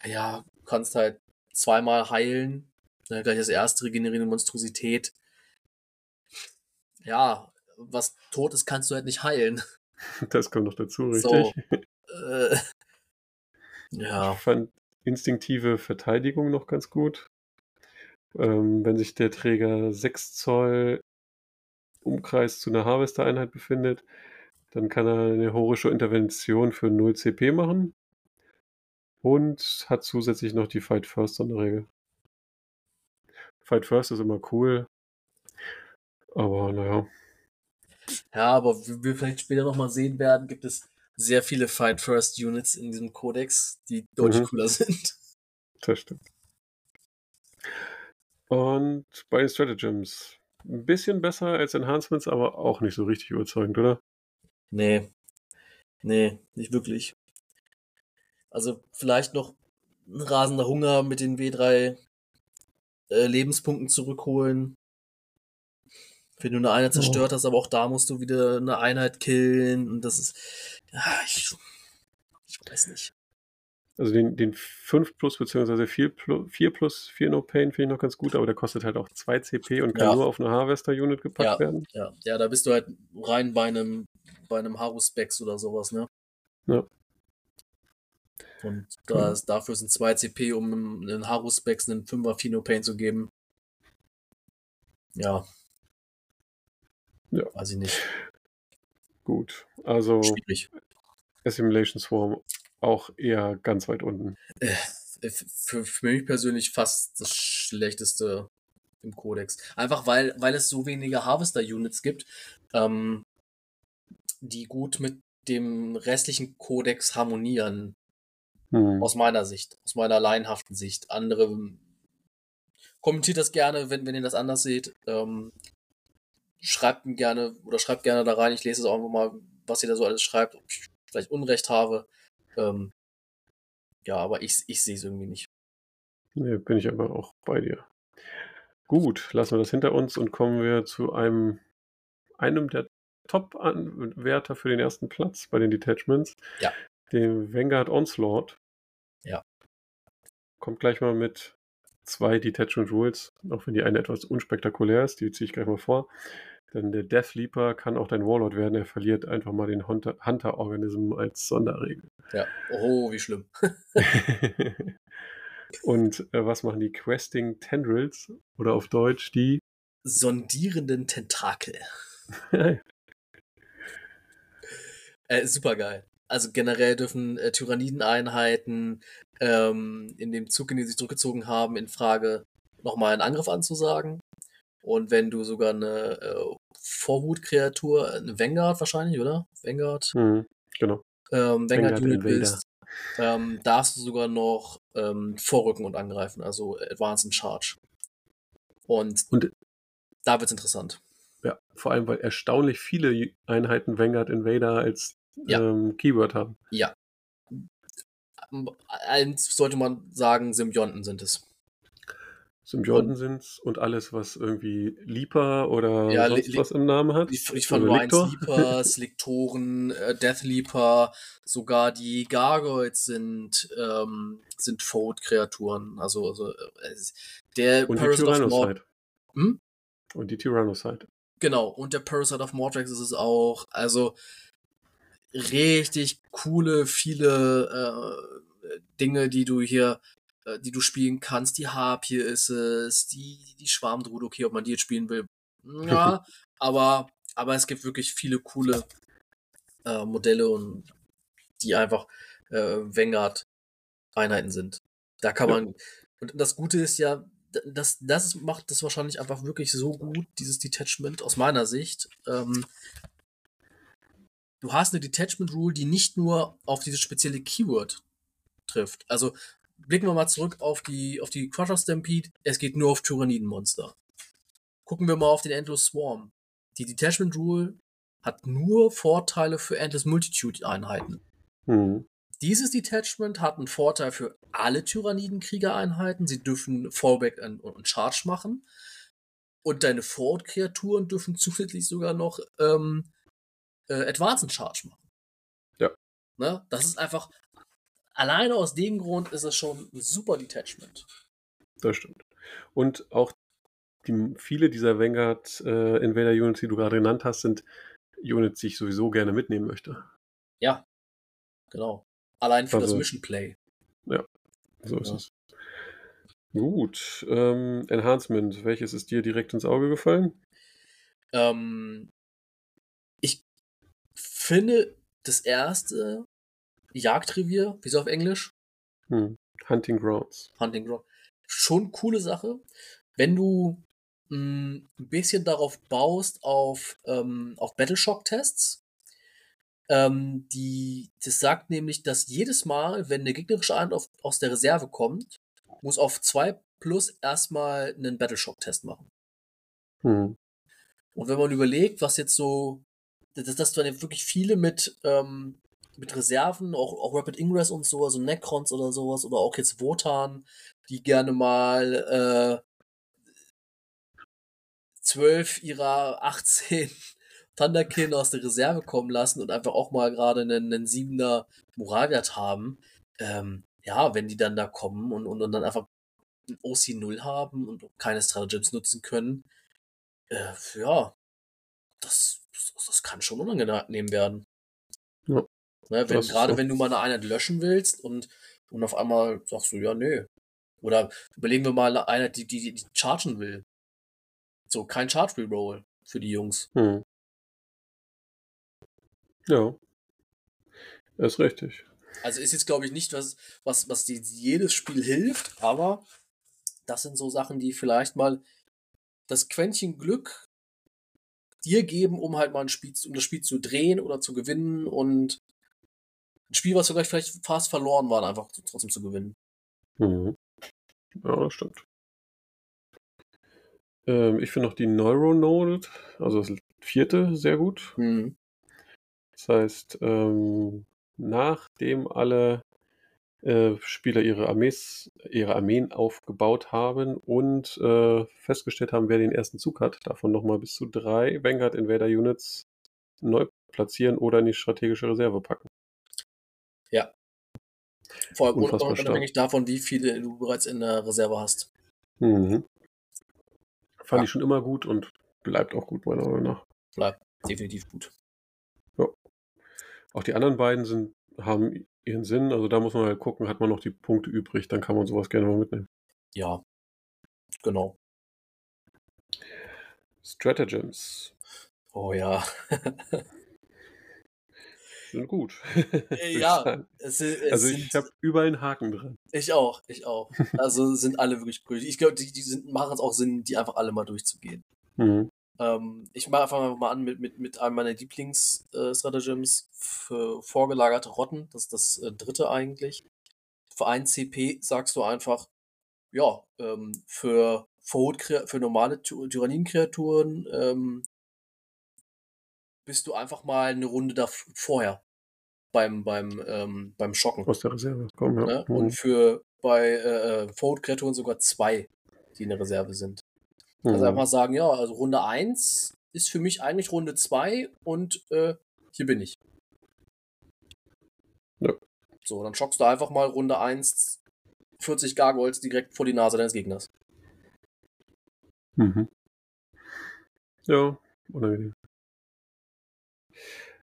Ja, du kannst halt zweimal heilen. Ne, gleich das erste regenerierende Monstrosität. Ja, was tot ist, kannst du halt nicht heilen. Das kommt noch dazu, richtig. So, äh, ja. Ich fand instinktive Verteidigung noch ganz gut. Ähm, wenn sich der Träger 6 Zoll Umkreis zu einer Harvester-Einheit befindet, dann kann er eine heroische Intervention für 0 CP machen und hat zusätzlich noch die Fight First Sonderregel. Fight First ist immer cool, aber naja. Ja, aber wie wir vielleicht später nochmal sehen werden, gibt es sehr viele Fight First Units in diesem Kodex, die deutlich mhm. cooler sind. Das stimmt. Und bei den Stratagems ein bisschen besser als Enhancements, aber auch nicht so richtig überzeugend, oder? Nee. Nee, nicht wirklich. Also vielleicht noch ein rasender Hunger mit den W3 äh, Lebenspunkten zurückholen. Wenn du eine Einheit Oh. zerstört hast, aber auch da musst du wieder eine Einheit killen. Und das ist. Ja, ich, ich weiß nicht. Also den, den 5 plus beziehungsweise 4 plus, 4 plus 4 No Pain finde ich noch ganz gut, aber der kostet halt auch 2 CP und kann Ja. nur auf eine Harvester-Unit gepackt Ja. werden. Ja, ja, da bist du halt rein bei einem, bei einem Haru-Specs oder sowas, ne? Ja. Und da ist, dafür sind 2 CP, um einen Haru-Specs einen 5er Fino Pain zu geben. Ja. Ja. Weiß ich nicht. Gut. Also Schwierig. Assimilation Swarm auch eher ganz weit unten. Äh, für, für mich persönlich fast das schlechteste im Codex. Einfach weil, weil es so wenige Harvester-Units gibt, ähm, die gut mit dem restlichen Codex harmonieren. Hm. Aus meiner Sicht, aus meiner laienhaften Sicht. Andere kommentiert das gerne, wenn, wenn ihr das anders seht. Ähm, schreibt mir gerne oder schreibt gerne da rein. Ich lese es auch einfach mal, was ihr da so alles schreibt, ob ich vielleicht Unrecht habe. Ähm, ja, aber ich, ich sehe es irgendwie nicht. Nee, bin ich aber auch bei dir. Gut, lassen wir das hinter uns und kommen wir zu einem, einem der Top-Werte für den ersten Platz bei den Detachments. Ja. Dem Vanguard Onslaught. Ja. Kommt gleich mal mit zwei Detachment Rules, auch wenn die eine etwas unspektakulär ist, die ziehe ich gleich mal vor. Denn der Death Leaper kann auch dein Warlord werden, er verliert einfach mal den Hunter- Hunter-Organism als Sonderregel. Ja. Oh, wie schlimm. Und äh, was machen die Questing Tendrils oder auf Deutsch die Sondierenden Tentakel. Äh, super geil. Also generell dürfen äh, Tyrannideneinheiten ähm, in dem Zug, in den sie sich zurückgezogen haben, in Frage nochmal einen Angriff anzusagen. Und wenn du sogar eine äh, Vorhutkreatur, eine Vanguard wahrscheinlich, oder? Vanguard, Hm, genau. ähm, Vanguard Vanguard Unit Invader. bist, ähm, darfst du sogar noch ähm, vorrücken und angreifen, also Advance and Charge. Und, Und- da wird's interessant. Ja, vor allem, weil erstaunlich viele Einheiten Vanguard Invader als Ja. ähm, Keyword haben. Ja. Eins sollte man sagen, Symbionten sind es. Symbionten sind's und alles, was irgendwie Leaper oder Ja, sonst was im Namen hat. Ich, ich fand Oder nur eins. Leapers, Lektoren, äh, Death Leaper, sogar die Gargoyles sind, ähm, sind Fold-Kreaturen. Also, also äh, es- der Und die Parasite of Mord. Hm? Und die Tyrannocyte. Genau, und der Parasite of Mordrax ist es auch. Also richtig coole, viele äh, Dinge, die du hier, äh, die du spielen kannst. Die Harpie ist es, die, die Schwarmdrude, okay, ob man die jetzt spielen will. Ja, aber, aber es gibt wirklich viele coole äh, Modelle und die einfach äh, Vanguard-Einheiten sind. Da kann Ja. man. Und das Gute ist ja, das, das macht das wahrscheinlich einfach wirklich so gut, dieses Detachment aus meiner Sicht. Ähm, du hast eine Detachment Rule, die nicht nur auf dieses spezielle Keyword trifft. Also blicken wir mal zurück auf die, auf die Crusher Stampede. Es geht nur auf Tyrannidenmonster. Gucken wir mal auf den Endless Swarm. Die Detachment Rule hat nur Vorteile für Endless Multitude Einheiten. Hm. Dieses Detachment hat einen Vorteil für alle Tyrannidenkriegereinheiten. Sie dürfen Fallback und, Charge machen. Und deine Forward-Kreaturen dürfen zusätzlich sogar noch ähm, äh, Advance and Charge machen. Ja. Ne? Das ist einfach, alleine aus dem Grund ist es schon ein super Detachment. Das stimmt. Und auch die, viele dieser Vanguard äh, Invader Units, die du gerade genannt hast, sind Units, die ich sowieso gerne mitnehmen möchte. Ja, genau. Allein für das Also- Mission Play. So ist Ja. es. Gut. Ähm, Enhancement, welches ist dir direkt ins Auge gefallen? Ähm, finde das erste Jagdrevier, wie es auf Englisch? Hm. Hunting Grounds. Hunting Ground. Schon coole Sache. Wenn du mh, ein bisschen darauf baust, auf, ähm, auf Battleshock-Tests, ähm, die, das sagt nämlich, dass jedes Mal, wenn eine gegnerische Einheit auf, aus der Reserve kommt, muss auf 2 plus erstmal einen Battleshock-Test machen. Hm. Und wenn man überlegt, was jetzt so, dass, dass dann wirklich viele mit, ähm, mit Reserven, auch, auch Rapid Ingress und so, also Necrons oder sowas, oder auch jetzt Wotan, die gerne mal äh, zwölf ihrer 18 Thunderkin aus der Reserve kommen lassen und einfach auch mal gerade einen, einen siebener Moralwert haben. Ähm, ja, wenn die dann da kommen und, und, und dann einfach ein OC 0 haben und keine Stratagems nutzen können, äh, ja, das, das kann schon unangenehm werden. Ja. Ne, wenn, gerade so. wenn du mal eine Einheit löschen willst und, und auf einmal sagst du, ja, nö. Oder überlegen wir mal eine Einheit, die, die, die chargen will. So, kein Charge Reroll für die Jungs. Hm. Ja. Das ist richtig. Also ist jetzt, glaube ich, nicht was, was, was die, jedes Spiel hilft, aber das sind so Sachen, die vielleicht mal das Quäntchen Glück dir geben, um halt mal ein Spiel, um das Spiel zu drehen oder zu gewinnen und ein Spiel, was vielleicht, vielleicht fast verloren war, einfach trotzdem zu gewinnen. Mhm. Ja, das stimmt. Ähm, ich finde noch die Neuronode, also das vierte, sehr gut. Mhm. Das heißt, ähm, nachdem alle äh, Spieler ihre Armees, ihre Armeen aufgebaut haben und äh, festgestellt haben, wer den ersten Zug hat, davon nochmal bis zu drei Vanguard Invader Units neu platzieren oder in die strategische Reserve packen. Ja. Vor allem unabhängig davon, wie viele du bereits in der Reserve hast. Mhm. Fand ja. ich schon immer gut und bleibt auch gut, meiner Meinung nach. Bleibt definitiv gut. Ja. Auch die anderen beiden sind, haben ihren Sinn. Also da muss man halt gucken, hat man noch die Punkte übrig, dann kann man sowas gerne mal mitnehmen. Ja, genau. Stratagems. Oh ja. sind gut. Äh, ja, es, es also ich habe überall einen Haken drin. Ich auch, ich auch. Also sind alle wirklich cool. Ich glaube, die, die machen es auch Sinn, die einfach alle mal durchzugehen. Mhm. Ähm, ich mache einfach mal an mit, mit, mit einem meiner Lieblingsstratagems äh, für vorgelagerte Rotten. Das ist das äh, dritte eigentlich. Für ein CP sagst du einfach, ja, ähm, für, für normale Tyrannienkreaturen ähm, bist du einfach mal eine Runde da vorher beim, beim, ähm, beim Schocken. Aus der Reserve kommen, ja. Ne? Und mhm. für bei äh, äh Forward-Kreaturen sogar zwei, die in der Reserve sind. Also mhm. Einfach sagen, ja, also Runde 1 ist für mich eigentlich Runde 2 und äh, hier bin ich. Ja. So, dann schockst du einfach mal Runde 1 40 Gargoyles direkt vor die Nase deines Gegners. Mhm. Ja, unangenehm.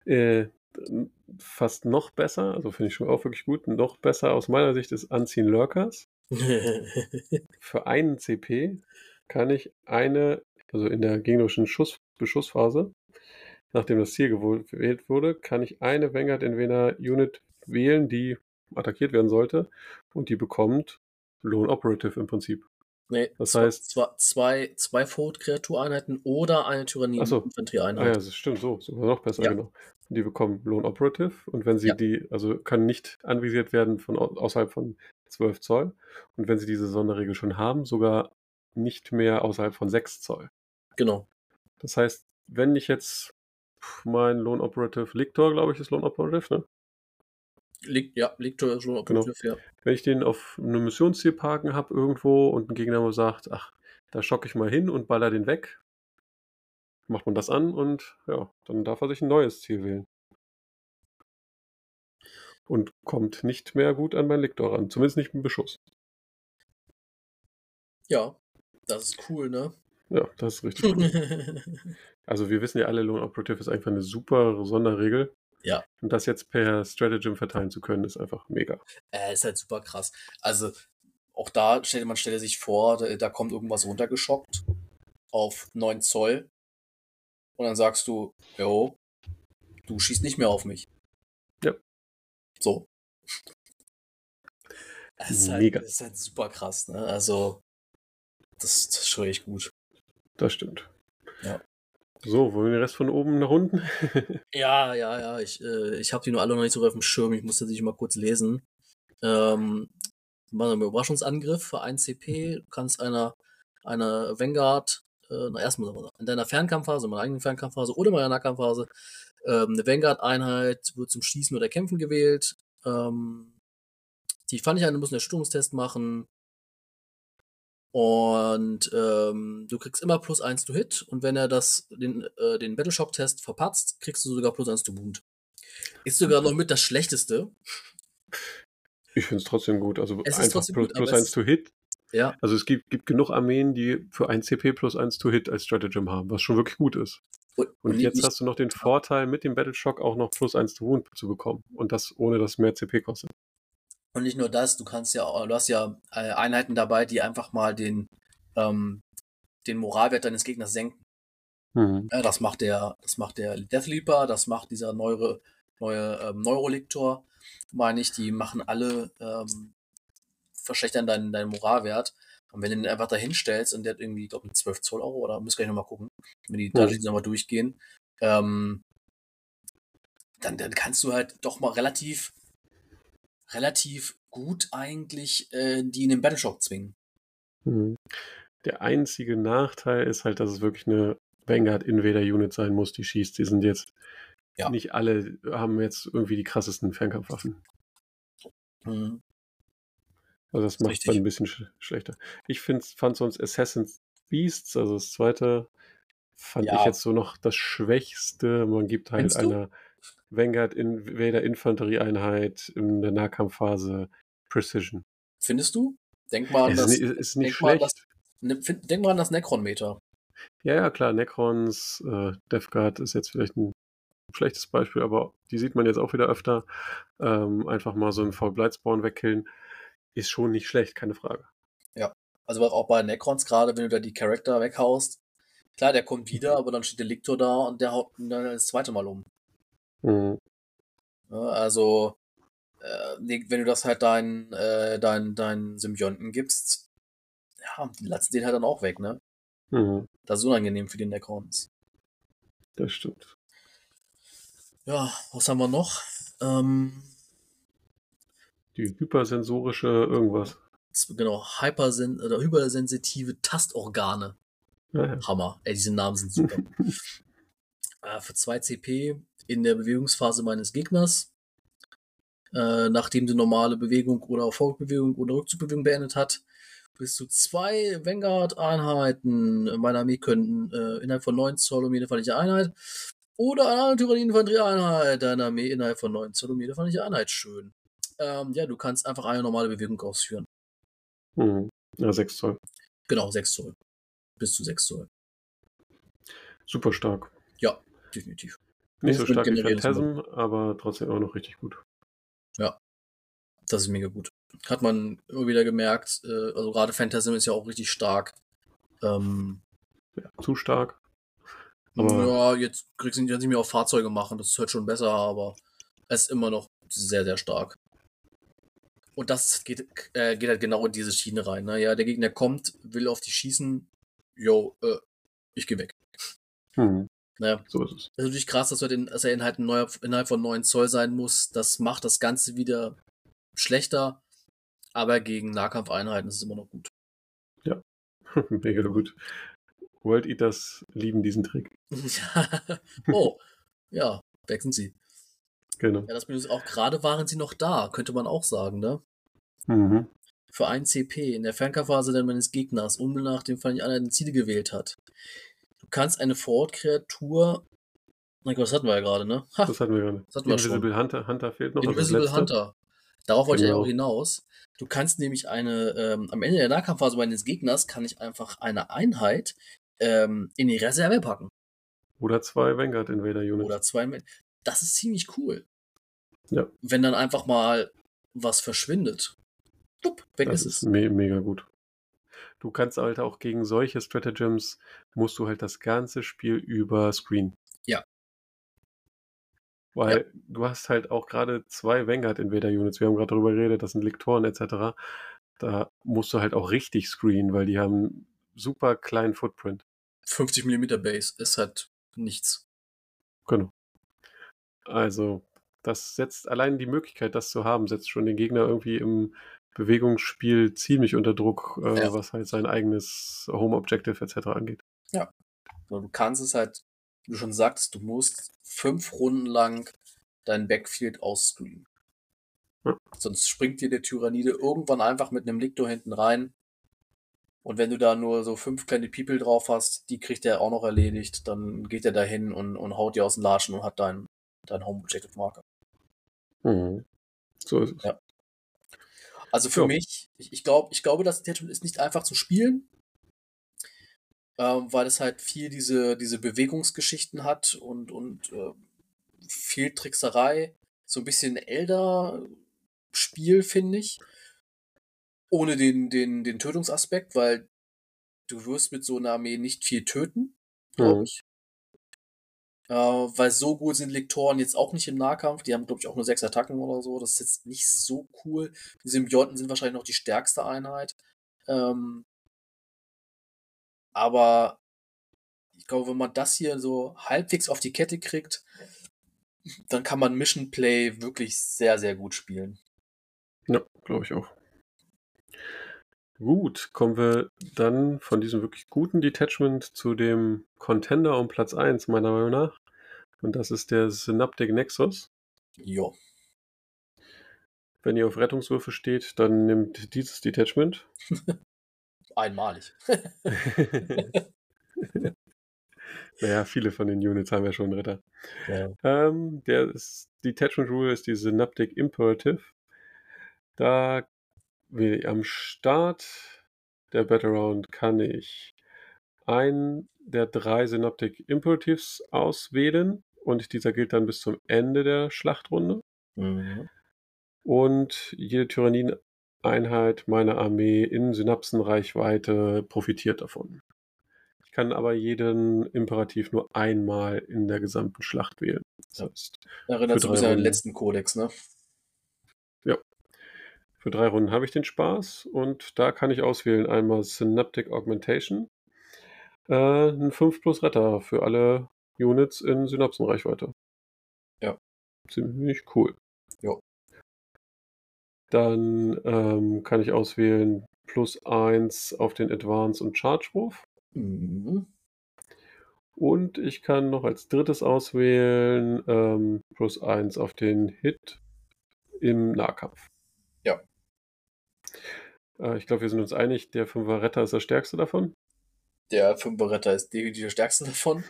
Äh, fast noch besser, also finde ich schon auch wirklich gut, noch besser aus meiner Sicht ist Anziehen Lurkers. Für einen CP kann ich eine, also in der gegnerischen Schuss, Beschussphase, nachdem das Ziel gewählt wurde, kann ich eine Vanguard Invader Unit wählen, die attackiert werden sollte und die bekommt Lone Operative im Prinzip. Nee, das heißt zwei, zwei, zwei Forward-Kreatureinheiten oder eine Tyrannie-Infanterieeinheit. Ah ja, das stimmt, so, sogar noch besser, ja. genau. Die bekommen Lone Operative und wenn sie ja. die, also kann nicht anvisiert werden von außerhalb von 12 Zoll. Und wenn sie diese Sonderregel schon haben, sogar nicht mehr außerhalb von 6 Zoll. Genau. Das heißt, wenn ich jetzt mein Lone Operative Lictor, glaube ich, ist Lone Operative, ne? Liegt, ja, Lictor ist Lone genau. Operative, genau. ja. Wenn ich den auf einem Missionsziel parken habe irgendwo und ein Gegner sagt, ach, da schocke ich mal hin und baller den weg, macht man das an und ja, dann darf er sich ein neues Ziel wählen. Und kommt nicht mehr gut an mein Lictor ran, zumindest nicht mit Beschuss. Ja, das ist cool, ne? Ja, das ist richtig cool. also wir wissen ja alle, Lone Operative ist einfach eine super Sonderregel. Ja. Und das jetzt per Stratagem verteilen zu können, ist einfach mega. Äh, ist halt super krass. Also auch da stellt man stelle sich vor, da, da kommt irgendwas runtergeschockt auf 9 Zoll und dann sagst du, jo, du schießt nicht mehr auf mich. Ja. So. Das ist, halt, Mega. Das ist halt super krass, ne? Also, das, das ist schon echt gut. Das stimmt. Ja. So, wollen wir den Rest von oben nach unten? ja, ja, ja. Ich, äh, ich habe die nur alle noch nicht so auf dem Schirm. Ich musste sich mal kurz lesen. Ähm, machen wir einen Überraschungsangriff für 1 CP. Du kannst einer, einer Vanguard äh, erstmal in deiner Fernkampfphase, in meiner eigenen Fernkampfphase oder in meiner Nahkampfphase, ähm, eine Vanguard-Einheit wird zum Schießen oder Kämpfen gewählt. Ähm, die Feindliche muss einen Erstürmungstest machen. Und ähm, du kriegst immer plus eins to Hit und wenn er das, den, äh, den Battleshock-Test verpatzt, kriegst du sogar plus eins to Wound. Ist sogar noch mit das Schlechteste. Ich finde es trotzdem gut. Also Es einfach plus, gut, plus 1 es- to Hit. Ja, Also es gibt, gibt genug Armeen, die für 1 CP plus 1 to Hit als Stratagem haben, was schon wirklich gut ist. und, Und jetzt hast du noch den Vorteil, mit dem Battleshock auch noch plus 1 to Wound zu bekommen. Und das ohne dass mehr CP kostet. Und nicht nur das, du kannst ja, auch- du hast ja äh, Einheiten dabei, die einfach mal den, ähm, den Moralwert deines Gegners senken. Mhm. Ja, das macht der, das macht der Deathleaper, das macht dieser neue, neue ähm, Neuroliktor, meine ich, die machen alle, ähm, verschlechtern deinen, deinen Moralwert. Und wenn du den einfach da hinstellst und der hat irgendwie, glaube ich, 12 Zoll Euro oder müsst gleich nochmal gucken, wenn die Ja. Dungeons nochmal durchgehen, ähm, dann, dann kannst du halt doch mal relativ, relativ gut eigentlich äh, die in den Battleshock zwingen. Mhm. Der einzige Nachteil ist halt, dass es wirklich eine Vanguard Invader Unit sein muss, die schießt. Die sind jetzt Ja. nicht alle, haben jetzt irgendwie die krassesten Fernkampfwaffen. Mhm. Also das macht es ein bisschen sch schlechter. Ich find, fand sonst Assassin's Beasts, also das zweite, fand ich Ja. jetzt so noch das Schwächste. Man gibt halt Findest du? Vanguard Invader Infanterieeinheit in der Nahkampfphase Precision. Findest du? Denk mal an Es das, ist, nicht- ist nicht denk mal an schlecht. das, ne, denk mal an das Necron-Meter. Ja, ja, klar, Necrons, äh, Death Guard ist jetzt vielleicht ein schlechtes Beispiel, aber die sieht man jetzt auch wieder öfter. Ähm, einfach mal so einen Foul Blightspawn wegkillen. Ist schon nicht schlecht, keine Frage. Also auch bei Necrons gerade, wenn du da die Charakter weghaust. Klar, der kommt wieder, aber dann steht der Lictor da und der haut ihn dann das zweite Mal um. Mhm. Ja, also, äh, nee, wenn du das halt deinen äh, dein, dein Symbionten gibst, ja, die lassen den halt dann auch weg, ne? Mhm. Das ist unangenehm für die Necrons. Das stimmt. Ja, was haben wir noch? Ähm, Die hypersensorische irgendwas. genau, hypersen oder hypersensitive Tastorgane. Ja, ja. Hammer. Ey, diese Namen sind super. äh, für 2 CP in der Bewegungsphase meines Gegners. Äh, nachdem die normale Bewegung oder Fortbewegung oder Rückzugbewegung beendet hat, bis zu zwei Vanguard-Einheiten meiner Armee könnten äh, innerhalb von 9 Zoll um jede feindliche Einheit oder eine andere Tyrannie-Infanterie-Einheit deiner Armee innerhalb von 9 Zoll um jede feindliche Einheit. Schön. Ähm, ja, du kannst einfach eine normale Bewegung ausführen. Mhm. Ja, 6 Zoll. Genau, 6 Zoll. Bis zu 6 Zoll. Super stark. Definitiv. Nicht so stark wie Phantasm, aber trotzdem auch noch richtig gut. Das ist mega gut. Hat man immer wieder gemerkt, äh, also gerade Phantasm ist ja auch richtig stark. Ähm, Ja, zu stark. Aber ja, jetzt kriegst du nicht mehr auf Fahrzeuge machen, das ist halt schon besser, aber es ist immer noch sehr, sehr stark. Und das geht, äh, geht halt genau in diese Schiene rein. Ne? Ja, der Gegner kommt, will auf die schießen, yo, äh, ich geh weg. hm, Ne? so ist es. Das ist natürlich krass, dass, er, den, dass er innerhalb, neuer, innerhalb von 9 Zoll sein muss. Das macht das Ganze wieder schlechter. Aber gegen Nahkampfeinheiten ist es immer noch gut. Mega gut. World Eaters lieben diesen Trick. oh, ja, sind sie. Genau. Ja, das Minus auch gerade waren sie noch da, könnte man auch sagen, ne? Mhm. Für 1 CP in der Fernkampfphase meines Gegners, um nach dem Fall nicht einer ein Ziel gewählt hat. Du kannst eine Vorortkreatur. Mein Gott, das hatten wir ja gerade, ne? Ha, Das hatten wir gerade. Das hatten wir schon. Invisible Hunter, Hunter fehlt noch. also Invisible. Hunter. Darauf wollte ich ja Genau. auch hinaus. Du kannst nämlich eine, ähm, am Ende der Nahkampfphase meines Gegners kann ich einfach eine Einheit ähm, in die Reserve packen. Oder zwei Vanguard Invader Units. Oder zwei. Das ist ziemlich cool. Ja. Wenn dann einfach mal was verschwindet. Bup, weg das ist ist es. me mega gut. Du kannst halt auch gegen solche Stratagems, musst du halt das ganze Spiel über Screen. Ja. Weil du hast halt auch gerade zwei Vanguard Invader Units. Wir haben gerade darüber geredet, das sind Lektoren etc. Da musst du halt auch richtig screenen, weil die haben super kleinen Footprint. 50 mm Base ist halt nichts. Genau. Also, das setzt allein die Möglichkeit, das zu haben, setzt schon den Gegner irgendwie im Bewegungsspiel ziemlich unter Druck, äh, Ja. was halt sein eigenes Home Objective etc. angeht. Du kannst es halt, wie du schon sagst, du musst fünf Runden lang dein Backfield ausscreenen. Ja. Sonst springt dir der Tyrannide irgendwann einfach mit einem Lictor hinten rein. Und wenn du da nur so fünf kleine People drauf hast, die kriegt er auch noch erledigt, dann geht er dahin und, und haut dir aus den Latschen und hat dein, dein Home Objective Marker. Mhm. So ist es. Ja. Also für Ja. mich, ich, ich, glaub, ich glaube, das Attachment ist nicht einfach zu spielen, ähm, weil es halt viel diese, diese Bewegungsgeschichten hat und, und äh, viel Trickserei. So ein bisschen Elder-Spiel, finde ich. Ohne den, den, den Tötungsaspekt, weil du wirst mit so einer Armee nicht viel töten, glaube Mhm. ich. Äh, weil so gut sind Lektoren jetzt auch nicht im Nahkampf. Die haben, glaube ich, auch nur sechs Attacken oder so. Das ist jetzt nicht so cool. Die Symbionten sind wahrscheinlich noch die stärkste Einheit. Ähm, aber ich glaube, wenn man das hier so halbwegs auf die Kette kriegt, dann kann man Mission Play wirklich sehr, sehr gut spielen. Ja, glaube ich auch. Gut, kommen wir dann von diesem wirklich guten Detachment zu dem Contender um Platz 1, meiner Meinung nach. Und das ist der Synaptic Nexus. Jo. Wenn ihr auf Rettungswürfe steht, dann nimmt dieses Detachment. Einmalig. naja, viele von den Units haben ja schon einen Ritter. Ja. Ähm, der ist, Detachment Rule ist die Synaptic Imperative. Da wie am Start der Battle Round kann ich einen der drei Synaptic Imperatives auswählen und dieser gilt dann bis zum Ende der Schlachtrunde. Mhm. Und jede Tyranniden-Einheit meiner Armee in Synapsenreichweite profitiert davon. Ich kann aber jeden Imperativ nur einmal in der gesamten Schlacht wählen. Das heißt, Erinnert bisschen an den letzten Kodex, ne? Für drei Runden habe ich den Spaß und da kann ich auswählen einmal Synaptic Augmentation, äh, ein 5 plus Retter für alle Units in Synapsenreichweite. Ja. Ziemlich cool. Jo. Dann ähm, kann ich auswählen plus 1 auf den Advance- und Charge-Wurf. Mhm. Und ich kann noch als drittes auswählen ähm, plus 1 auf den Hit im Nahkampf. Ja. Äh, ich glaube, wir sind uns einig, der 5er Retter ist der stärkste davon. Der Fünferretter ist definitiv der stärkste davon.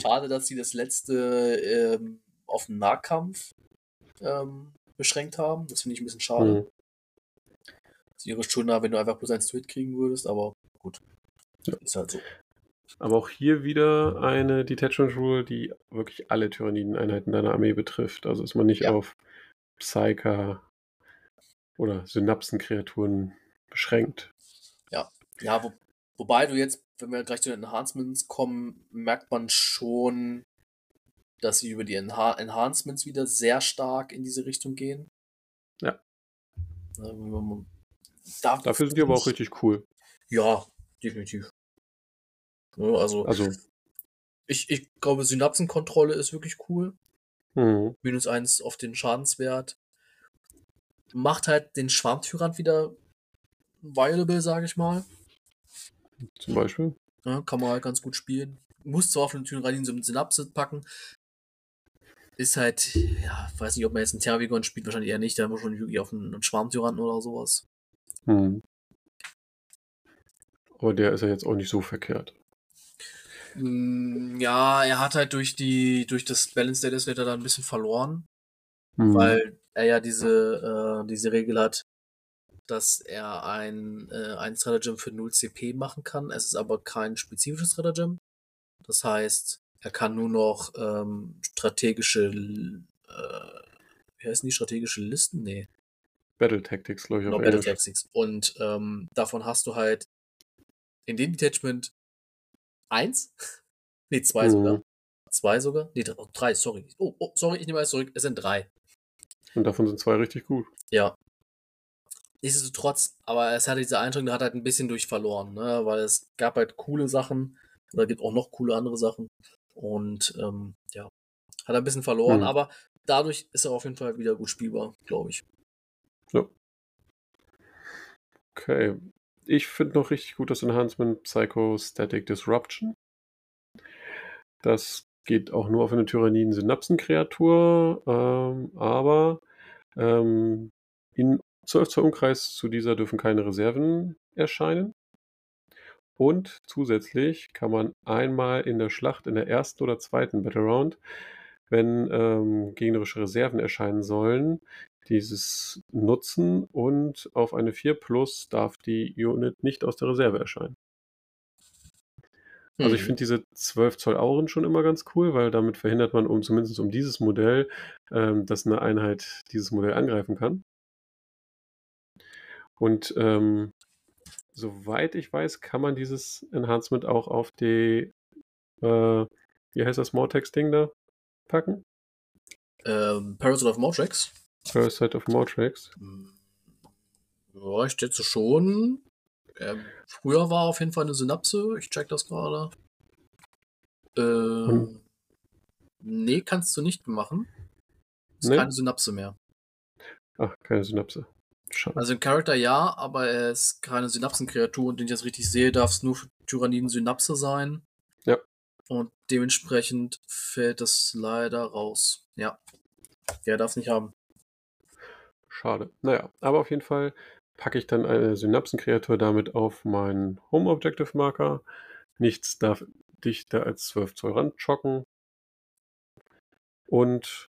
Schade, dass sie das letzte ähm, auf den Nahkampf ähm, beschränkt haben. Das finde ich ein bisschen schade. Hm. Das wäre schöner, wenn du einfach bloß eins Tweet kriegen würdest, aber gut. Ja. Ist halt so. Aber auch hier wieder eine Detachment Rule, die wirklich alle Tyranniden-Einheiten deiner Armee betrifft. Also ist man nicht Ja. auf Psyker oder Synapsenkreaturen beschränkt. Ja, wo, wobei du jetzt, wenn wir gleich zu den Enhancements kommen, merkt man schon, dass sie über die Enha Enhancements wieder sehr stark in diese Richtung gehen. Ja. Ähm, da- Dafür sind die aber auch richtig cool. Ja, definitiv. Ja, also, Also, ich, ich glaube, Synapsenkontrolle ist wirklich cool. hm, Minus eins auf den Schadenswert. Macht halt den Schwarmtyrant wieder viable, sage ich mal. Zum Beispiel. Ja, kann man halt ganz gut spielen. Muss zwar auf den Tyranniden so eine Synapse packen. Ist halt, ja, weiß nicht, ob man jetzt einen Tervigon spielt, wahrscheinlich eher nicht. Da haben wir schon wirklich auf einen, einen Schwarmtyranten oder sowas. Hm. Aber der ist ja jetzt auch nicht so verkehrt. Mm, Ja, er hat halt durch die, durch das Balance Status wird er da ein bisschen verloren, Hm. weil er ja diese, äh, diese Regel hat, dass er ein, äh, ein Stratagem für 0 CP machen kann. Es ist aber kein spezifisches Stratagem. Das heißt, er kann nur noch ähm, strategische, äh, wie heißen die strategische Listen? Nee, Battle Tactics, glaube ich, genau, Battle. Tactics. Und ähm, davon hast du halt in dem Detachment eins, nee, zwei Mhm. sogar. Zwei sogar? Nee, dr- drei, sorry. Oh, oh, sorry, ich nehme alles zurück. Es sind drei. Und davon sind zwei richtig gut. Ja. Nichtsdestotrotz, aber es hatte diese Einschränkung, hat halt ein bisschen durch verloren, ne? weil es gab halt coole Sachen, oder gibt auch noch coole andere Sachen. Und ähm, ja, hat ein bisschen verloren, Hm. aber dadurch ist er auf jeden Fall wieder gut spielbar, glaube ich. Okay. Ich finde noch richtig gut das Enhancement Psychostatic Disruption. Das geht auch nur auf eine Tyranniden-Synapsenkreatur, ähm, aber ähm, in 12 Zoll Umkreis zu dieser dürfen keine Reserven erscheinen. Und zusätzlich kann man einmal in der Schlacht in der ersten oder zweiten Battle Round, wenn ähm, gegnerische Reserven erscheinen sollen, dieses nutzen und auf eine 4 Plus darf die Unit nicht aus der Reserve erscheinen. Also ich Hm. finde diese 12 Zoll Auren schon immer ganz cool, weil damit verhindert man um zumindest um dieses Modell, ähm, dass eine Einheit dieses Modell angreifen kann. Und ähm, soweit ich weiß, kann man dieses Enhancement auch auf die, äh, wie heißt das Mortex-Ding da, packen? Ähm, Parasite of Mortrex. Parasite of Mortrex. Hm. Ja, ich schätze schon. Ähm, früher war auf jeden Fall eine Synapse. Ich check das gerade. Ähm, nee, kannst du nicht machen. Ist Nee? keine Synapse mehr. Ach, keine Synapse. Schade. Also ein Charakter ja, aber er ist keine Synapsenkreatur und wenn ich das richtig sehe, darf es nur für Tyranniden Synapse sein. Ja. Und dementsprechend fällt das leider raus. Ja. Der darf es nicht haben. Schade. Naja, aber auf jeden Fall packe ich dann eine Synapsenkreatur damit auf meinen Home Objective Marker. Nichts darf dichter als 12 Zoll Rand chocken. Und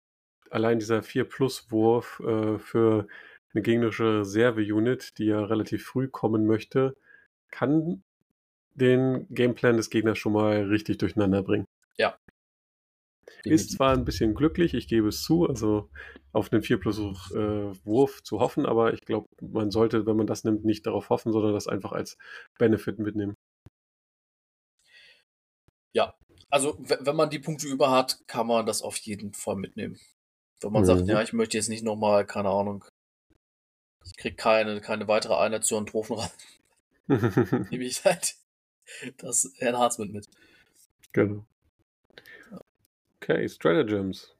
allein dieser 4 Plus Wurf äh, für eine gegnerische Reserve-Unit, die ja relativ früh kommen möchte, kann den Gameplan des Gegners schon mal richtig durcheinander bringen. Ist zwar ein bisschen glücklich, ich gebe es zu, also auf einen 4 plus äh, Wurf zu hoffen, aber ich glaube, man sollte, wenn man das nimmt, nicht darauf hoffen, sondern das einfach als Benefit mitnehmen. Ja, also wenn man die Punkte über hat, kann man das auf jeden Fall mitnehmen. Wenn man Mhm. sagt, ja, ich möchte jetzt nicht nochmal, keine Ahnung, ich krieg keine, keine weitere Einheit zu Antrophen rein, nehme ich halt das Enhancement mit. genau. Okay, Stratagems.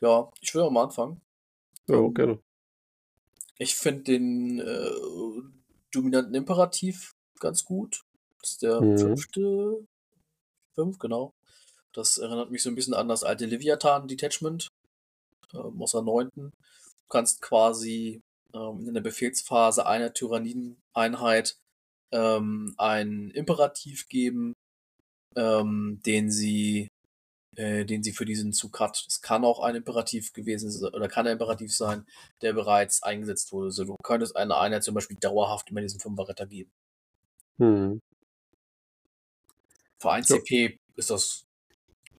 Ja, ich will auch mal anfangen. Ja, Ähm, gerne. Ich finde den äh, dominanten Imperativ ganz gut. Das ist der Mhm. fünfte. Fünf, genau. Das erinnert mich so ein bisschen an das alte Leviathan-Detachment ähm, aus der neunten. Du kannst quasi ähm, in der Befehlsphase einer Tyranniden-Einheit ähm, einen Imperativ geben, ähm, den sie äh, den sie für diesen Zug hat. Das kann auch ein Imperativ gewesen sein, oder kann ein Imperativ sein, der bereits eingesetzt wurde. Also du könntest eine Einheit zum Beispiel dauerhaft immer diesen Fünfer-Retter geben. Hm. Für 1 Ja. CP ist das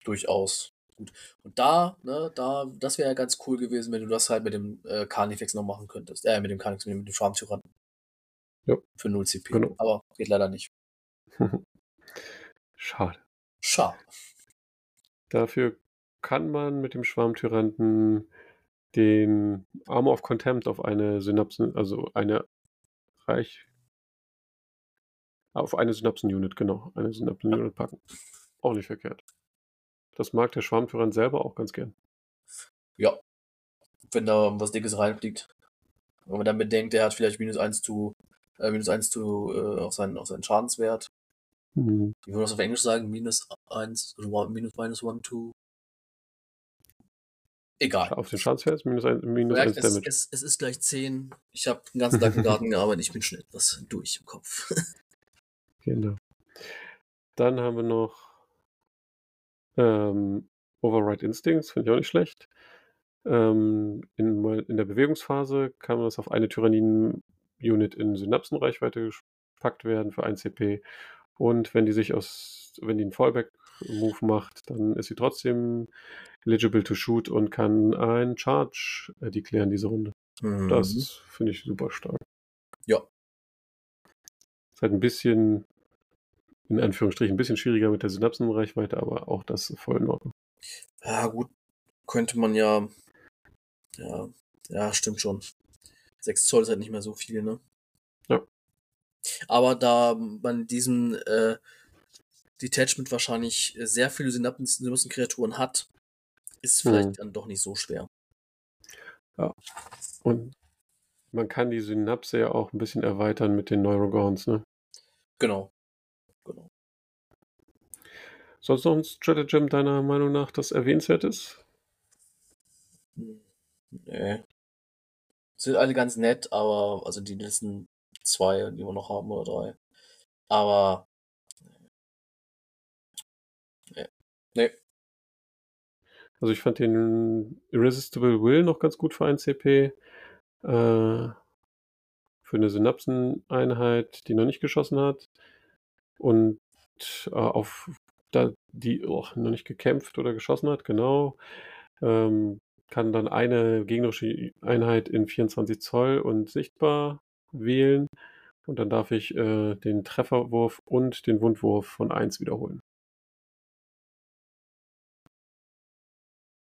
durchaus gut. Und da, ne, da, das wäre ja ganz cool gewesen, wenn du das halt mit dem äh, Carnifex noch machen könntest. Äh, mit dem Carnifex, mit dem Schwarmtyrannen. Ja. Für 0 CP. Genau. Aber geht leider nicht. Schade. Schade. Dafür kann man mit dem Schwarmtyranten den Armor of Contempt auf eine Synapsen, also eine Reich. Auf eine Synapsen-Unit, genau. Eine Synapsen-Unit packen. Auch nicht verkehrt. Das mag der Schwarmtyrant selber auch ganz gern. Ja. Wenn da was Dickes reinfliegt. Wenn man dann bedenkt, der hat vielleicht minus 1 zu, äh, minus 1 zu, äh, auf seinen, auf seinen Schadenswert. Mhm. Wie würde man das auf Englisch sagen? Minus 1, oder one- minus minus 1 to. Egal. Auf den Schadenswert minus, ein, minus Ja, 1 es, Damage. es, es ist gleich 10. Ich habe den ganzen Tag im Garten gearbeitet. Ich bin schon etwas durch im Kopf. Genau. Dann haben wir noch ähm, Override Instincts, finde ich auch nicht schlecht. Ähm, in, in der Bewegungsphase kann das auf eine Tyranniden-Unit in Synapsenreichweite gepackt werden für 1 CP. Und wenn die sich aus, wenn die einen Fallback-Move macht, dann ist sie trotzdem eligible to shoot und kann einen Charge äh, deklären diese Runde. Das finde ich super stark. Ja. Ist halt ein bisschen, in Anführungsstrichen, ein bisschen schwieriger mit der Synapsenreichweite, aber auch das voll in Ordnung. Ja, gut. Könnte man ja. Ja, ja, stimmt schon. 6 Zoll ist halt nicht mehr so viel, ne? Ja. Aber da man diesen äh, Detachment wahrscheinlich sehr viele Synapsen-Kreaturen hat, ist vielleicht Mhm. dann doch nicht so schwer. Und man kann die Synapse ja auch ein bisschen erweitern mit den Neurogons, ne? Genau. Sonst noch ein Stratagem deiner Meinung nach, das erwähnenswert ist? Nee. Sind alle ganz nett, aber also die letzten zwei, die wir noch haben, oder drei. Aber. Nee. Nee. Also ich fand den Irresistible Will noch ganz gut für ein CP. Äh, für eine Synapseneinheit, die noch nicht geschossen hat. Und äh, auf da, die oh, noch nicht gekämpft oder geschossen hat, genau. Ähm, kann dann eine gegnerische Einheit in 24 Zoll und sichtbar wählen. Und dann darf ich äh, den Trefferwurf und den Wundwurf von 1 wiederholen.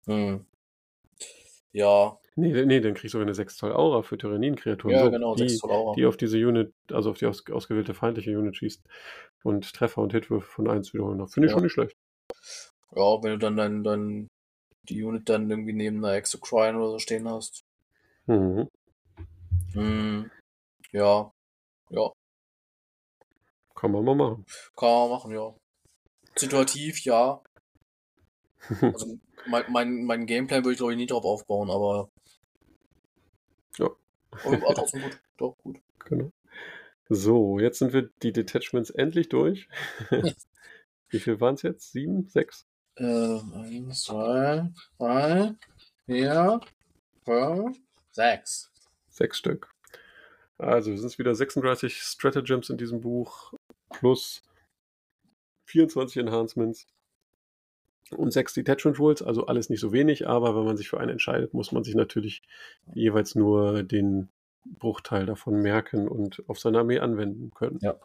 Hm. Ja. Nee, nee, dann kriegst du eine 6 Zoll Aura für Tyrannienkreaturen. Ja, so, genau, die, 6 Zoll Aura. die auf diese Unit, also auf die aus, ausgewählte feindliche Unit schießt und Treffer und Hitwürfe von 1 wiederholen. Finde ich Ja. schon nicht schlecht. Ja, wenn du dann dein, dein, die Unit dann irgendwie neben einer Exocrine oder so stehen hast. Mhm. Hm. Ja. Ja. Kann man mal machen. Kann man machen, ja. Situativ, ja. Also mein, mein, mein Gameplay würde ich glaube ich nie drauf aufbauen, aber. Ja. Aber trotzdem gut. Doch, gut. Genau. So, jetzt sind wir die Detachments endlich durch. Wie viel waren es jetzt? Sieben? Sechs? Äh, eins, zwei, drei, vier, fünf, sechs. Sechs Stück. Also es sind wieder 36 Stratagems in diesem Buch plus 24 Enhancements und sechs Detachment Rules, also alles nicht so wenig, aber wenn man sich für einen entscheidet, muss man sich natürlich jeweils nur den Bruchteil davon merken und auf seine Armee anwenden können. Ja.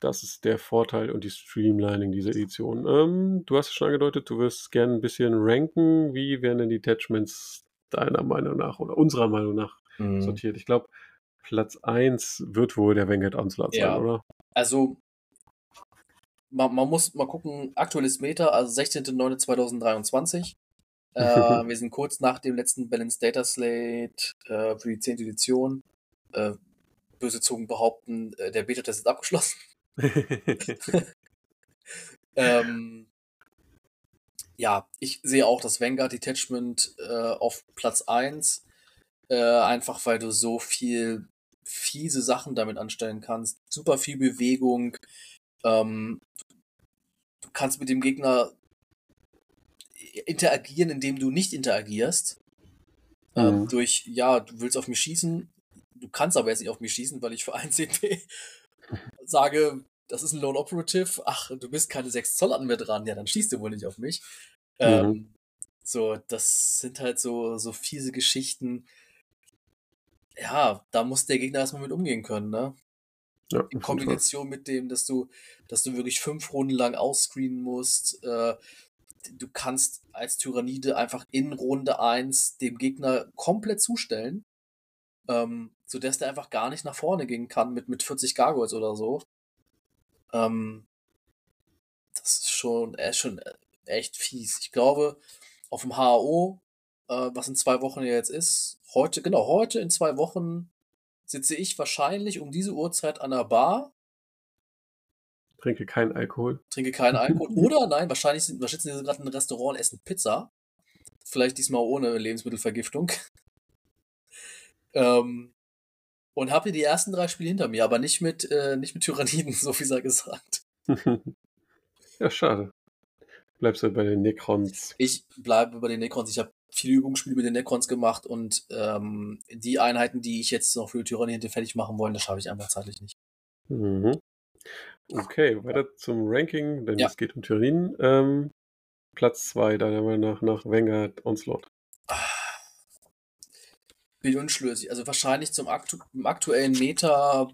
Das ist der Vorteil und die Streamlining dieser Edition. Ähm, du hast es schon angedeutet, du wirst gerne ein bisschen ranken. Wie werden denn die Detachments deiner Meinung nach oder unserer Meinung nach Mhm. sortiert? Ich glaube, Platz 1 wird wohl der Vanguard Onslaught Ja. sein, oder? Also, man, man muss mal gucken, aktuelles Meta, also 16.09.2023. äh, wir sind kurz nach dem letzten Balanced Data Slate äh, für die 10. Edition. Äh, böse Zungen behaupten, äh, der Beta-Test ist abgeschlossen. Ähm, ja, ich sehe auch das Vanguard Detachment äh, auf Platz 1. Äh, einfach weil du so viel fiese Sachen damit anstellen kannst. Super viel Bewegung. Ähm, du kannst mit dem Gegner interagieren, indem du nicht interagierst. Ähm, Mhm. durch, ja, du willst auf mich schießen, du kannst aber jetzt nicht auf mich schießen, weil ich für ein CP sage, das ist ein Lone Operative, ach, du bist keine 6 Zoll an mir dran, ja, dann schießt du wohl nicht auf mich. Mhm. Ähm, so, das sind halt so, so fiese Geschichten. Ja, da muss der Gegner erstmal mit umgehen können, ne? Ja, In. Kombination mit dem, dass du, dass du wirklich fünf Runden lang ausscreenen musst. Äh, du kannst als Tyrannide einfach in Runde 1 dem Gegner komplett zustellen, ähm, sodass der einfach gar nicht nach vorne gehen kann mit, mit 40 Gargoyles oder so. Ähm, das ist schon, äh, schon echt fies. Ich glaube, auf dem HAO, äh, was in zwei Wochen ja jetzt ist, heute, genau, heute in zwei Wochen sitze ich wahrscheinlich um diese Uhrzeit an der Bar, Trinke keinen Alkohol. trinke keinen Alkohol. Oder nein, wahrscheinlich sind, wahrscheinlich sind sie gerade in einem Restaurant und essen Pizza. Vielleicht diesmal ohne Lebensmittelvergiftung. ähm, und habe die ersten drei Spiele hinter mir, aber nicht mit, äh, nicht mit Tyranniden, so wie sei gesagt. ja, schade. Bleibst du bei den Necrons. Ich bleibe bei den Necrons. Ich habe viele Übungsspiele mit den Necrons gemacht und ähm, die Einheiten, die ich jetzt noch für Tyranniden fertig machen wollen, das schaffe ich einfach zeitlich nicht. Mhm. Okay, weiter zum Ranking, denn Ja. es geht um Tyranniden. Ähm, Platz 2, deiner Meinung nach, nach Vanguard Onslaught. Bin unschlüssig. Also wahrscheinlich zum aktu aktuellen Meta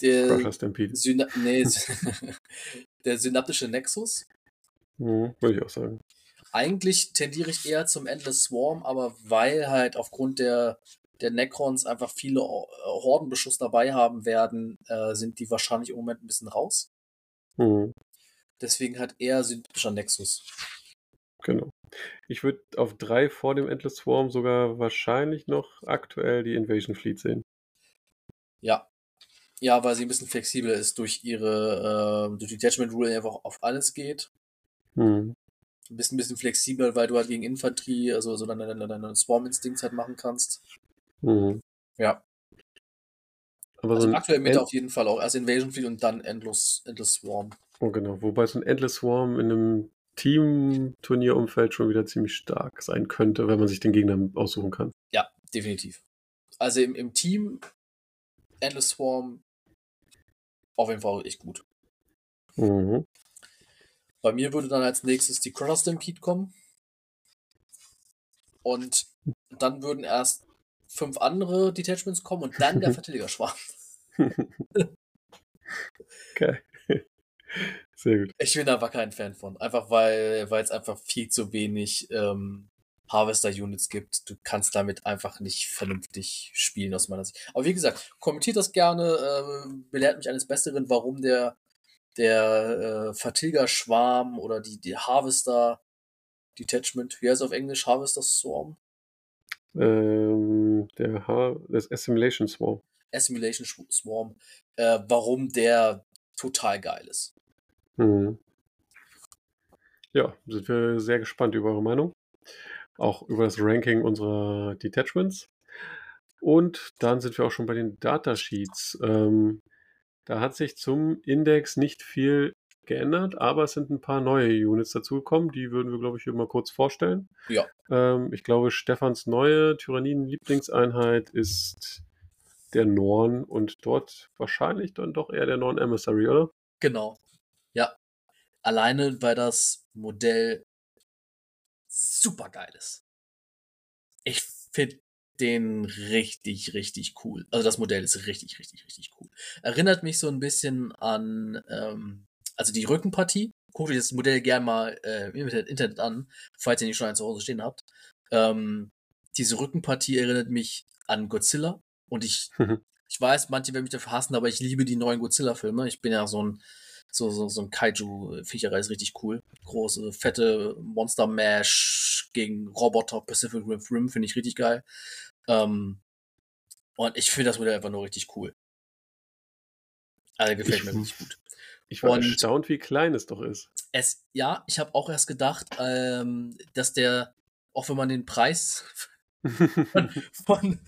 der. Syna nee, der synaptische Nexus. Mhm, würde ich auch sagen. Eigentlich tendiere ich eher zum Endless Swarm, aber weil halt aufgrund der, der Necrons einfach viele Or- Hordenbeschuss dabei haben werden, äh, sind die wahrscheinlich im Moment ein bisschen raus. Mhm, Deswegen halt eher synaptischer Nexus. genau. Ich würde auf 3 vor dem Endless Swarm sogar wahrscheinlich noch aktuell die Invasion Fleet sehen. Ja. Ja, weil sie ein bisschen flexibler ist durch ihre, äh, durch die Detachment Rule einfach auf alles geht. Hm. Ein bisschen, flexibel, weil du halt gegen Infanterie, also so deine, deine, deine Swarm-Instincts halt machen kannst. Mhm. Ja. Aber Also so aktuell Meta auf jeden Fall auch. Erst Invasion Fleet und dann Endless, Endless Swarm. oh, genau. Wobei so ein Endless Swarm in einem Team-Turnierumfeld schon wieder ziemlich stark sein könnte, wenn man sich den Gegner aussuchen kann. Ja, definitiv. Also im, im Team Endless Swarm auf jeden Fall echt gut. Mhm. Bei mir würde dann als nächstes die Crush Stampede kommen. Und dann würden erst fünf andere Detachments kommen und dann der Verteidiger-Schwarm. Okay. Sehr gut. Ich bin aber kein Fan von. Einfach weil weil es einfach viel zu wenig ähm, Harvester-Units gibt. Du kannst damit einfach nicht vernünftig spielen aus meiner Sicht. Aber wie gesagt, kommentiert das gerne, äh, belehrt mich eines Besseren, warum der, der äh, Vertilger-Schwarm oder die, die Harvester Detachment, wie heißt es auf Englisch? Harvester Swarm? Ähm, der H das Assimilation Swarm. Assimilation Swarm, äh, warum der total geil ist. Mhm. Ja, sind wir sehr gespannt über eure Meinung. Auch über das Ranking unserer Detachments. Und dann sind wir auch schon bei den Datasheets. Ähm, da hat sich zum Index nicht viel geändert, aber es sind ein paar neue Units dazugekommen. Die würden wir, glaube ich, hier mal kurz vorstellen. Ja. Ähm, ich glaube, Stefans neue Tyranniden-Lieblingseinheit ist der Norn und dort wahrscheinlich dann doch eher der Norn Emissary, oder? Genau. Ja. Alleine, weil das Modell super geil ist. Ich finde den richtig, richtig cool. Also das Modell ist richtig, richtig, richtig cool. Erinnert mich so ein bisschen an, ähm, also die Rückenpartie. Guckt euch das Modell gerne mal äh, im Internet, an, falls ihr nicht schon eins zu Hause stehen habt. Ähm, diese Rückenpartie erinnert mich an Godzilla. Und ich, ich weiß, manche werden mich dafür hassen, aber ich liebe die neuen Godzilla-Filme. Ich bin ja so ein, so, so, so ein Kaiju-Viecherei, ist richtig cool. Große, fette Monster-Mash gegen Roboter, Pacific Rim, Rim finde ich richtig geil. Ähm, und ich finde das Modell einfach nur richtig cool. Also gefällt Ich- mir richtig gut. Ich war Und- erstaunt, wie klein es doch ist. Es, ja, ich habe auch erst gedacht, ähm, dass der, auch wenn man den Preis von,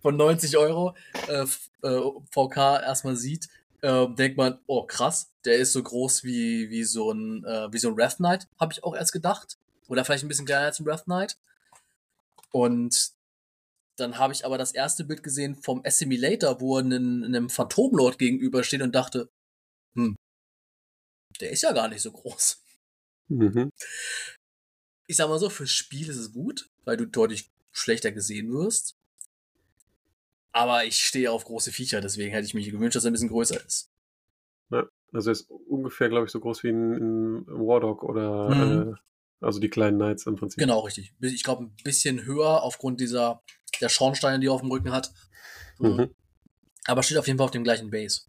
von 90 Euro äh, äh, VK erstmal sieht, äh, denkt man, oh krass, der ist so groß wie, wie so ein, äh, wie so ein Wrath Knight, habe ich auch erst gedacht. Oder vielleicht ein bisschen kleiner als ein Wrath Knight. Und dann habe ich aber das erste Bild gesehen vom Assimilator, wo er einem, einem Phantomlord gegenübersteht und dachte, hm, der ist ja gar nicht so groß. Mhm. ich sag mal so, fürs Spiel ist es gut, weil du deutlich schlechter gesehen wirst. Aber ich stehe auf große Viecher, deswegen hätte ich mir gewünscht, dass er ein bisschen größer ist. Also er ist ungefähr, glaube ich, so groß wie ein, ein Wardog oder Mhm. äh, also die kleinen Knights im Prinzip. Genau, richtig. Ich glaube, ein bisschen höher aufgrund dieser der Schornsteine, die er auf dem Rücken hat. Mhm. Aber steht auf jeden Fall auf dem gleichen Base.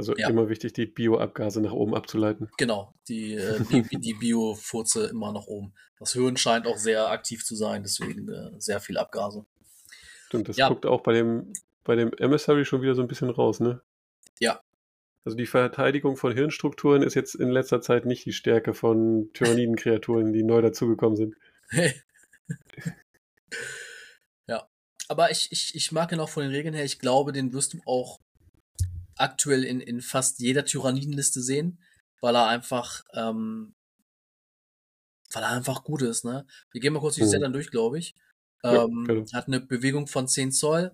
Also Ja. immer wichtig, die Bioabgase nach oben abzuleiten. Genau, die, äh, die, die Bio-Furze immer nach oben. Das Hirn scheint auch sehr aktiv zu sein, deswegen äh, sehr viel Abgase. Stimmt, das Ja. guckt auch bei dem, bei dem Emissary schon wieder so ein bisschen raus, ne? Ja. Also die Verteidigung von Hirnstrukturen ist jetzt in letzter Zeit nicht die Stärke von Tyrannidenkreaturen, die neu dazugekommen sind. ja. Aber ich, ich, ich mag ihn auch von den Regeln her. Ich glaube, den wirst du auch aktuell in, in fast jeder Tyrannidenliste sehen, weil er einfach, ähm, weil er einfach gut ist, ne? Wir gehen mal kurz die Mhm. Dann durch, glaube ich. Ja, Ähm, gerne. hat eine Bewegung von 10 Zoll,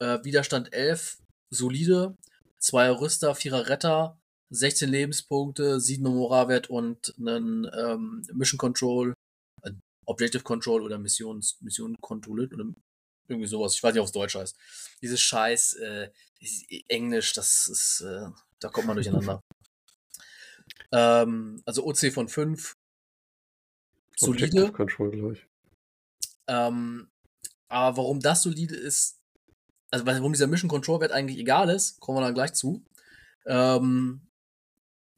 äh, Widerstand 11, solide, 2 Rüster, 4er Retter, 16 Lebenspunkte, 7 Moralwert und einen ähm, Mission Control, äh, Objective Control oder Missions, Mission Control oder irgendwie sowas. Ich weiß nicht, ob es Deutsch heißt. Dieses Scheiß, äh, Englisch, das ist, äh, da kommt man durcheinander. ähm, also OC von 5. Objective Solide. Control, glaube ich. Ähm, aber warum das solide ist, also warum dieser Mission Control Wert eigentlich egal ist, kommen wir dann gleich zu. Ähm,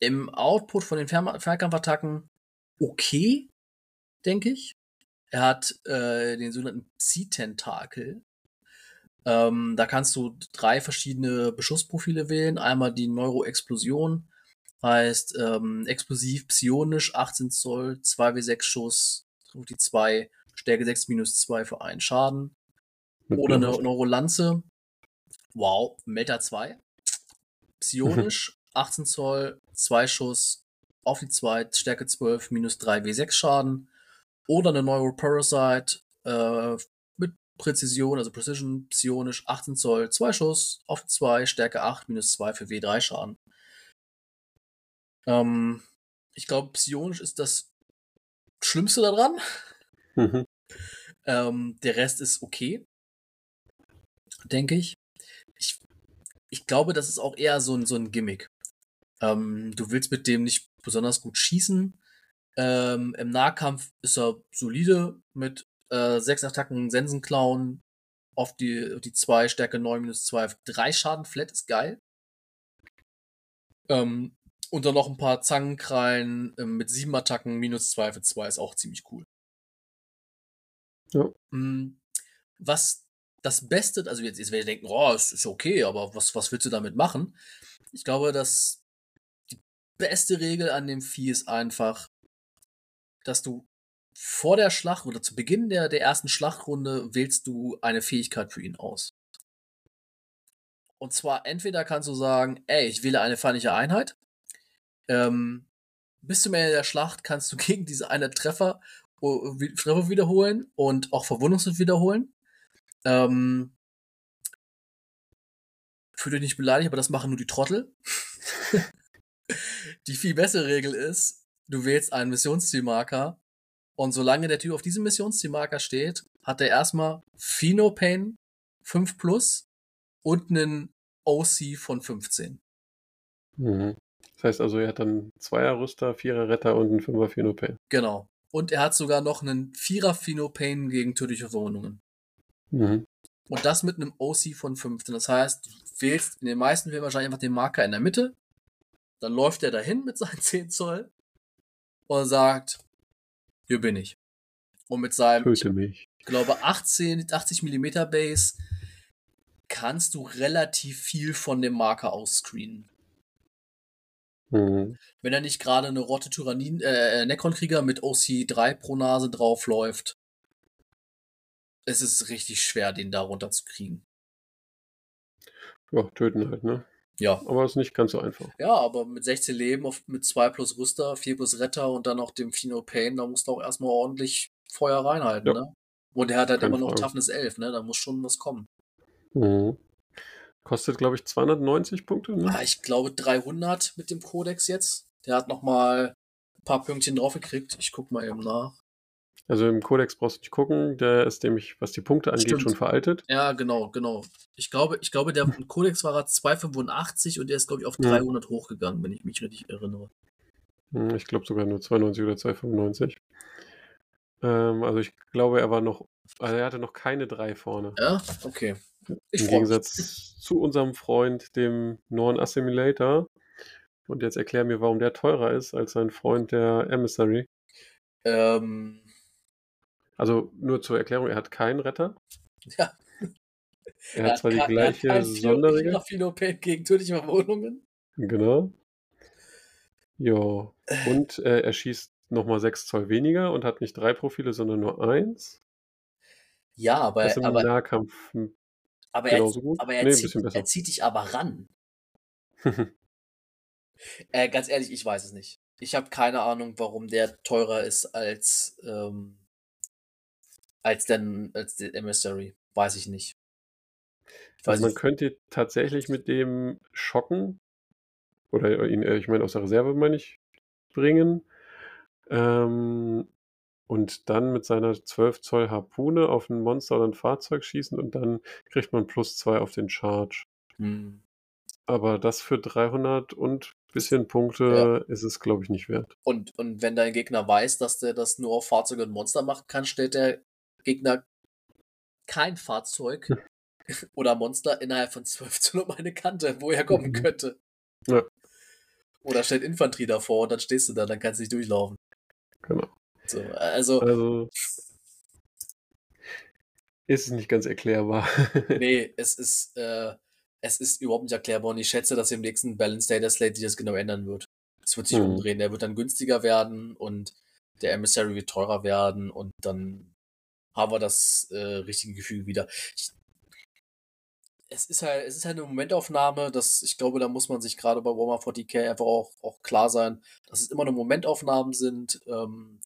Im Output von den Fer Fernkampfattacken okay, denke ich. Er hat äh, den sogenannten Psi-Tentakel. Ähm, da kannst du drei verschiedene Beschussprofile wählen. Einmal die Neuroexplosion, heißt ähm, explosiv, psionisch, 18 Zoll, 2W6 Schuss, die 2, Stärke 6 minus 2 für einen Schaden. Mit Oder eine. Neurolanze. Wow, Meta 2. Psionisch, 18 Zoll, 2 Schuss, auf die 2, Stärke 12, minus 3 W6 Schaden. Oder eine Neuroparasite äh, Präzision, also Precision, psionisch, 18 Zoll, 2 Schuss, auf die 2, Stärke 8, minus 2 für W3 Schaden. Ähm, ich glaube, psionisch ist das Schlimmste daran. Mhm. Ähm, der Rest ist okay. Denke ich. ich. Ich glaube, das ist auch eher so ein, so ein Gimmick. Ähm, du willst mit dem nicht besonders gut schießen. Ähm, Im Nahkampf ist er solide mit äh, sechs Attacken Sensenklauen auf die, auf die 2, Stärke 9 minus 2, 3 Schaden flat ist geil. Ähm, und dann noch ein paar Zangenkrallen ähm, mit sieben Attacken minus 2 für 2 ist auch ziemlich cool. Ja. Mm, Was das Beste, also jetzt, jetzt werdet ihr denken, oh, ist, ist okay, aber was, was willst du damit machen? Ich glaube, dass die beste Regel an dem Vieh ist einfach, dass du vor der Schlacht oder zu Beginn der, der ersten Schlachtrunde wählst du eine Fähigkeit für ihn aus. Und zwar entweder kannst du sagen, ey, ich wähle eine feindliche Einheit. Ähm, bis zum Ende der Schlacht kannst du gegen diese eine Treffer, Treffer wiederholen und auch Verwundungswürfe wiederholen. Ähm, fühle dich nicht beleidigt, aber das machen nur die Trottel. die viel bessere Regel ist, du wählst einen Missionszielmarker und solange der Typ auf diesem Missionszielmarker steht, hat er erstmal Phenopain 5 plus und einen OC von 15. Mhm. Das heißt also, er hat dann Zweier Rüster, Vierer Retter und einen Fünfer Phenopain. Genau. Und er hat sogar noch einen Vierer Phenopain gegen tödliche Verwundungen. Mhm. Und das mit einem OC von 15. Das heißt, du wählst in den meisten Fällen wahrscheinlich einfach den Marker in der Mitte. Dann läuft er dahin mit seinen 10 Zoll und sagt, hier bin ich. Und mit seinem, ich Töte mich. glaube, 18, 80 Millimeter Base kannst du relativ viel von dem Marker ausscreenen. Mhm. Wenn er nicht gerade eine Rotte Tyrannin, äh, Necron-Krieger mit OC3 pro Nase draufläuft, es ist richtig schwer, den da runterzukriegen. Ja, töten halt, ne? Ja. Aber ist nicht ganz so einfach. Ja, aber mit 16 Leben, auf, mit 2 plus Rüster, 4 plus Retter und dann noch dem Pheno Pain, da musst du auch erstmal ordentlich Feuer reinhalten, Ja. ne? Und er hat halt Keine immer noch Frage. Toughness 11, ne? Da muss schon was kommen. Mhm. Kostet, glaube ich, 290 Punkte, ne? Ah, ich glaube 300 mit dem Codex jetzt. Der hat noch mal ein paar Pünktchen draufgekriegt. Ich guck mal eben nach. Also im Kodex brauchst du nicht gucken, der ist nämlich, was die Punkte angeht, Stimmt. schon veraltet. Ja, genau, genau. Ich glaube, ich glaube, der Codex war 285 und der ist, glaube ich, auf Ja. 300 hochgegangen, wenn ich mich richtig erinnere. Hm, Ich glaube sogar nur 92 oder 295. Ähm, also ich glaube, er war noch, also er hatte noch keine drei vorne. Ja, okay. Ich Im. Gegensatz zu unserem Freund, dem Norn Assimilator. Und jetzt erklär mir, warum der teurer ist als sein Freund, der Emissary. Ähm, Also nur zur Erklärung, er hat keinen Retter. ja. Er hat zwar die gleiche kein Sonderregel. Philo- Philopet gegen tödliche Verwundungen. Genau. Ja. Und äh, er schießt nochmal 6 Zoll weniger und hat nicht drei Profile, sondern nur eins. Ja, aber, Das ist im aber, Nahkampf aber, er, gut. aber er, Nee, zieht, er zieht dich aber ran. Äh, ganz ehrlich, ich weiß es nicht. Ich habe keine Ahnung, warum der teurer ist als, ähm, als, den, als der Emissary. Weiß ich nicht. Ich weiß Also man nicht. könnte tatsächlich mit dem schocken. Oder ihn, äh, ich meine, aus der Reserve meine ich, bringen. Ähm, und dann mit seiner 12 Zoll Harpune auf ein Monster oder ein Fahrzeug schießen und dann kriegt man plus 2 auf den Charge. Hm. Aber das für 300 und bisschen Punkte ist es, glaube ich, nicht wert. Und, und wenn dein Gegner weiß, dass der das nur auf Fahrzeuge und Monster machen kann, stellt der Gegner kein Fahrzeug oder Monster innerhalb von 12 Zoll um eine Kante, wo er kommen Mhm. könnte. Ja. Oder stellt Infanterie davor und dann stehst du da, dann kannst du nicht durchlaufen. Genau. So, also, Also, ist es nicht ganz erklärbar. nee, es ist, äh, es ist überhaupt nicht erklärbar und ich schätze, dass im nächsten Balance Data Slate sich das genau ändern wird. Es wird sich Hm. umdrehen. Der wird dann günstiger werden und der Emissary wird teurer werden und dann haben wir das äh, richtige Gefühl wieder. Ich, es ist halt, es ist halt eine Momentaufnahme, das, ich glaube, da muss man sich gerade bei Warhammer 40k einfach auch, auch klar sein, dass es immer nur Momentaufnahmen sind ähm,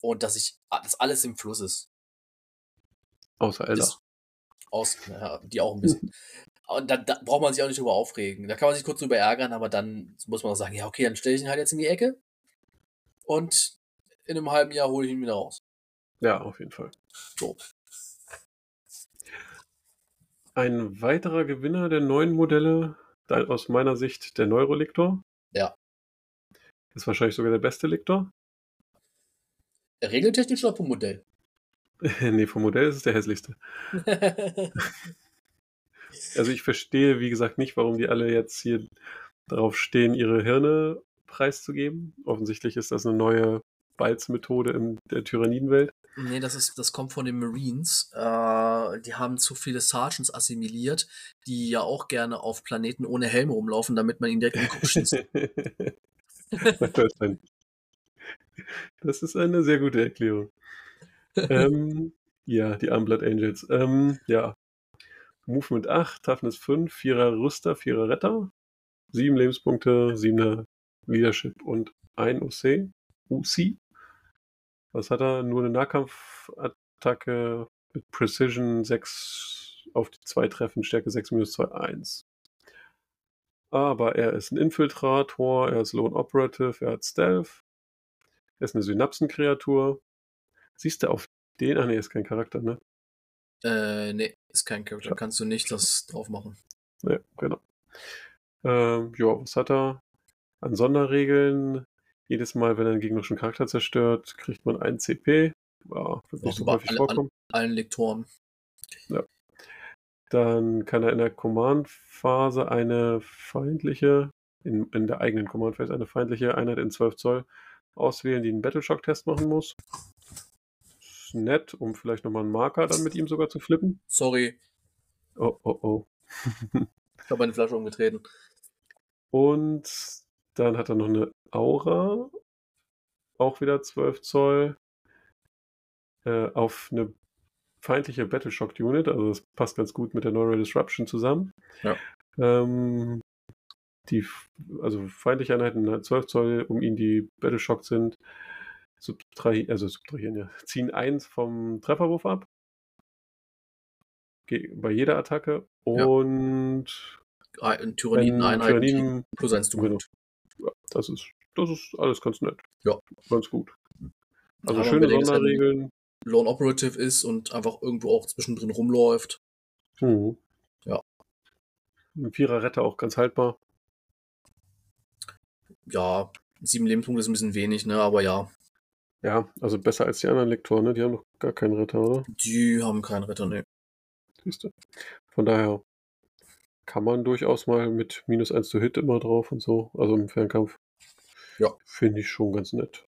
und dass ich, dass alles im Fluss ist. Außer Elder. Aus, naja, die auch ein bisschen. Und da, da braucht man sich auch nicht drüber aufregen. Da kann man sich kurz drüber ärgern, aber dann muss man auch sagen, ja, okay, dann stelle ich ihn halt jetzt in die Ecke und in einem halben Jahr hole ich ihn wieder raus. Ja, auf jeden Fall. So. Ein weiterer Gewinner der neuen Modelle, aus meiner Sicht der Neuroliktor. Ja. Ist wahrscheinlich sogar der beste Liktor. Regeltechnisch oder vom Modell? nee, vom Modell ist es der hässlichste. Also ich verstehe, wie gesagt, nicht, warum die alle jetzt hier drauf stehen, ihre Hirne preiszugeben. Offensichtlich ist das eine neue Balzmethode in der Tyrannidenwelt. Nee, das ist, das kommt von den Marines. Äh, die haben zu viele Sergeants assimiliert, die ja auch gerne auf Planeten ohne Helm rumlaufen, damit man ihnen direkt den Kopf schießt. das ist eine sehr gute Erklärung. ähm, ja, die Armblood Angels. Ähm, ja. Movement 8, Toughness 5, 4er Rüster, 4er Retter, 7 Lebenspunkte, 7er Leadership und 1 UC. UC. Was hat er? Nur eine Nahkampfattacke mit Precision 6 auf die 2 Treffen, Stärke 6 minus 2, 1. Aber er ist ein Infiltrator, er ist Lone Operative, er hat Stealth, er ist eine Synapsenkreatur. Siehst du auf den? Ah, nee, ist kein Charakter, ne? äh, nee, ist kein Charakter. Ja. Kannst du nicht das drauf machen. Ja, genau. Ähm, ja, was hat er? An Sonderregeln. Jedes Mal, wenn er einen gegnerischen Charakter zerstört, kriegt man 1 CP. Ja, wird nicht so häufig alle- vorkommen. Allen Lektoren. Dann kann er in der Command-Phase eine feindliche, in, in der eigenen Command-Phase eine feindliche Einheit in 12 Zoll auswählen, die einen Battleshock-Test machen muss. Ist nett, um vielleicht nochmal einen Marker dann mit ihm sogar zu flippen. Sorry, Oh, oh, oh. ich habe eine Flasche umgetreten. Und dann hat er noch eine Aura, auch wieder 12 Zoll, äh, auf eine feindliche Battleshock Unit, also das passt ganz gut mit der Neural Disruption zusammen. Ja. Ähm, die, also feindliche Einheiten hat 12 Zoll, um ihn die Battleshock sind, subtrahi also subtrahieren, ja, ziehen eins vom Trefferwurf ab. Bei jeder Attacke. Ja. Und Ein wenn Tyranniden-Einheiten Tyranniden plus eins du Genau. Ja, das ist, das ist alles ganz nett. Ja. Ganz gut. Also Aber schöne er Sonderregeln. Lone Operative ist und einfach irgendwo auch zwischendrin rumläuft. Mhm. Ja. Ein Vierer Retter auch ganz haltbar. Ja, sieben Lebenspunkte ist ein bisschen wenig, ne? Aber ja, Ja, also besser als die anderen Lektoren, ne? Die haben noch gar keinen Retter, oder? die haben keinen Retter, ne. Siehst du. Von daher kann man durchaus mal mit minus 1 zu Hit immer drauf und so, also im Fernkampf. Ja. Finde ich schon ganz nett.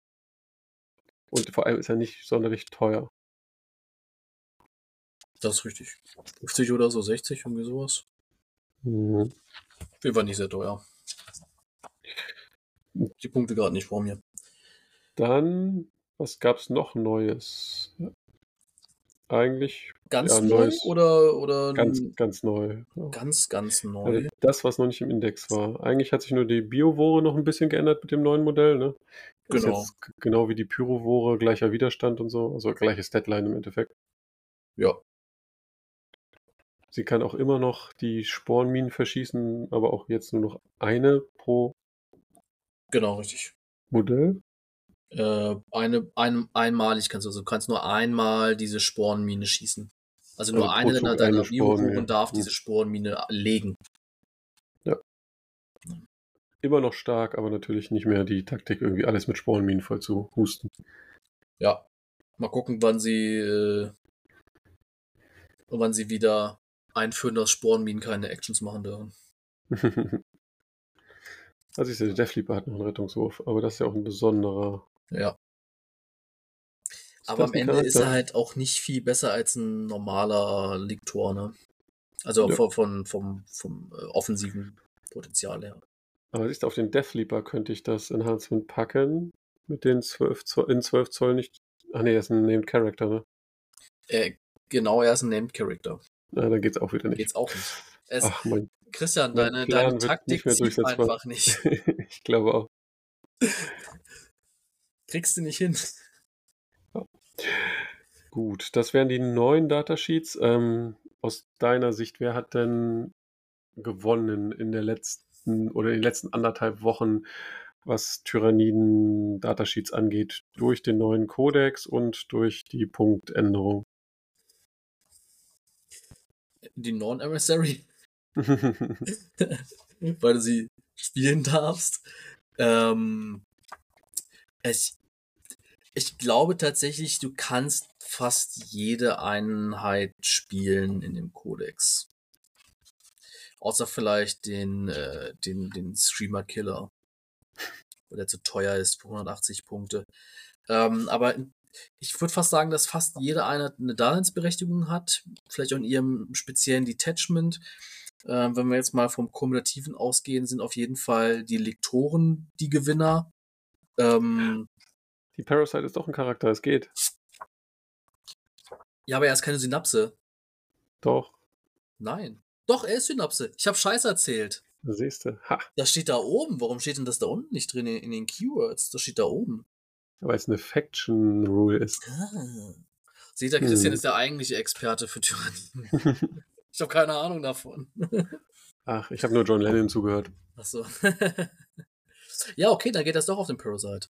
Und vor allem ist er nicht sonderlich teuer. Das ist richtig. 50 oder so, 60, irgendwie sowas. Mhm. Wir waren nicht sehr teuer. Die Punkte gerade nicht vor mir. Dann, was gab's noch Neues? Eigentlich Ganz Ja, neu neues- oder, oder ganz, ganz neu. Ja. ganz, ganz neu? Also das, was noch nicht im Index war. Eigentlich hat sich nur die Biovore noch ein bisschen geändert mit dem neuen Modell. Ne? Genau. genau wie die Pyrovore, gleicher Widerstand und so. Also gleiches Deadline im Endeffekt. Ja. Sie kann auch immer noch die Spornminen verschießen, aber auch jetzt nur noch eine pro Genau, richtig. Modell. Äh, eine, ein, einmalig kannst du, also du kannst nur einmal diese Sporenmine schießen. Also nur Also eine deiner, deiner eine Sporenmine. Bio und darf Hm. diese Sporenmine legen. Immer noch stark, aber natürlich nicht mehr die Taktik, irgendwie alles mit Spornminen voll zu husten. Ja. Mal gucken, wann sie, äh, wann sie wieder einführen, dass Sporenminen keine Actions machen dürfen. also ich sehe, der Deathleaper hat noch einen Rettungswurf, aber das ist ja auch ein besonderer. Ja. Aber am Ende ist er Charakter? halt auch nicht viel besser als ein normaler Liktor, ne? Also Ja. von, von, vom, vom äh, offensiven Potenzial her. Aber siehst du, auf den Deathleaper könnte ich das Enhancement packen. Mit den 12 Zoll, in 12 Zoll nicht. Ach nee, er ist ein Named Character, ne? Äh, genau, er ist ein Named Character. Na, dann geht's auch wieder nicht. Geht's auch nicht. Es, Ach, mein, Christian, mein deine, Plan deine Taktik nicht zieht einfach nicht. ich glaube auch. Kriegst du nicht hin. Gut, das wären die neuen Datasheets. Ähm, aus deiner Sicht, wer hat denn gewonnen in der letzten oder in den letzten anderthalb Wochen, was Tyranniden-Datasheets angeht, durch den neuen Kodex und durch die Punktänderung? Die Non-Emissary, weil du sie spielen darfst. Ähm, ich, ich glaube tatsächlich, du kannst fast jede Einheit spielen in dem Kodex. Außer vielleicht den, äh, den, den Streamer Killer. Weil der zu teuer ist für 180 Punkte. Ähm, aber ich würde fast sagen, dass fast jede Einheit eine Daseinsberechtigung hat. Vielleicht auch in ihrem speziellen Detachment. Ähm, wenn wir jetzt mal vom Kumulativen ausgehen, sind auf jeden Fall die Lektoren die Gewinner. Ähm, Die Parasite ist doch ein Charakter, es geht. ja, aber er ist keine Synapse. Doch, Nein. Doch, er ist Synapse. Ich habe Scheiß erzählt. siehst du. Ha, Das steht da oben. Warum steht denn das da unten nicht drin in, den Keywords? Das steht da oben. weil es eine Faction Rule ist. Ah. Seht ihr, Christian Hm. ist der eigentliche Experte für Tyrannien. ich habe keine Ahnung davon. Ach, ich habe nur John Lennon zugehört. Achso. ja, okay, dann geht das doch auf den Parasite.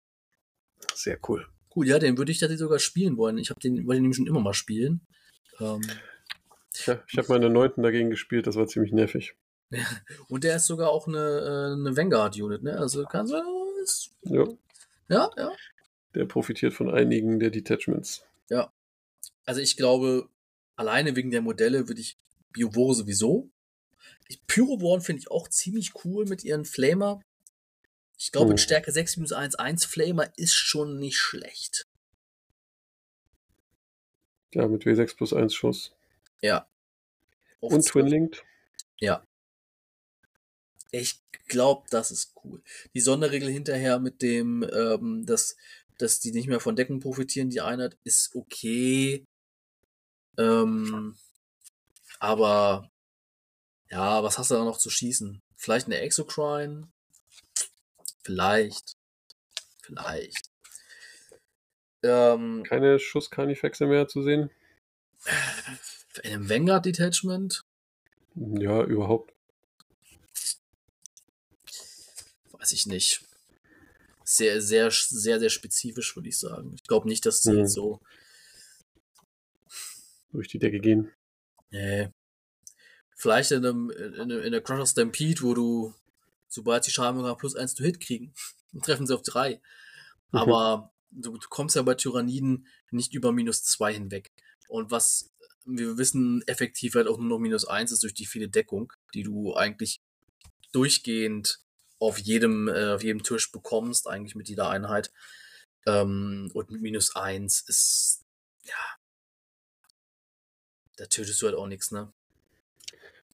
Sehr cool. Cool, ja, den würde ich tatsächlich sogar spielen wollen. Ich habe den, wollte den nämlich schon immer mal spielen. Ähm, Ja, ich habe meine neunten dagegen gespielt, das war ziemlich nervig. und der ist sogar auch eine, äh, eine Vanguard-Unit, ne? Also kannst du. ist- Ja, Ja, ja. der profitiert von einigen der Detachments. Also ich glaube, alleine wegen der Modelle würde ich Biovore sowieso. Pyroborn finde ich auch ziemlich cool mit ihren Flamer. Ich glaube, Hm. mit Stärke 6 minus 1, 1 Flamer ist schon nicht schlecht. Ja, mit W6 plus 1 Schuss. Ja. Auf Und 12. Twin Linked. Ja. Ich glaube, das ist cool. Die Sonderregel hinterher mit dem, ähm, dass, dass die nicht mehr von Decken profitieren, die Einheit, ist okay. Ähm, aber ja, was hast du da noch zu schießen? Vielleicht eine Exocrine? Vielleicht. Vielleicht. Ähm, Keine Schusskarnifexe mehr zu sehen. in einem Vanguard Detachment? Ja, überhaupt. weiß ich nicht. Sehr, sehr, sehr, sehr spezifisch, würde ich sagen. Ich glaube nicht, dass sie Mhm. jetzt so. Durch die Decke gehen. Nee. Vielleicht in, einem, in, einem- in der Crusher Stampede, wo du, sobald sie Schaden plus eins zu Hit kriegen. Dann treffen sie auf drei. Mhm. Aber du, du kommst ja bei Tyranniden nicht über minus zwei hinweg. Und was wir wissen, effektiv halt auch nur noch minus eins ist durch die viele Deckung, die du eigentlich durchgehend auf jedem, äh, auf jedem Tisch bekommst, eigentlich mit jeder Einheit. Ähm, und mit minus eins ist, ja, da tötest du halt auch nichts, ne?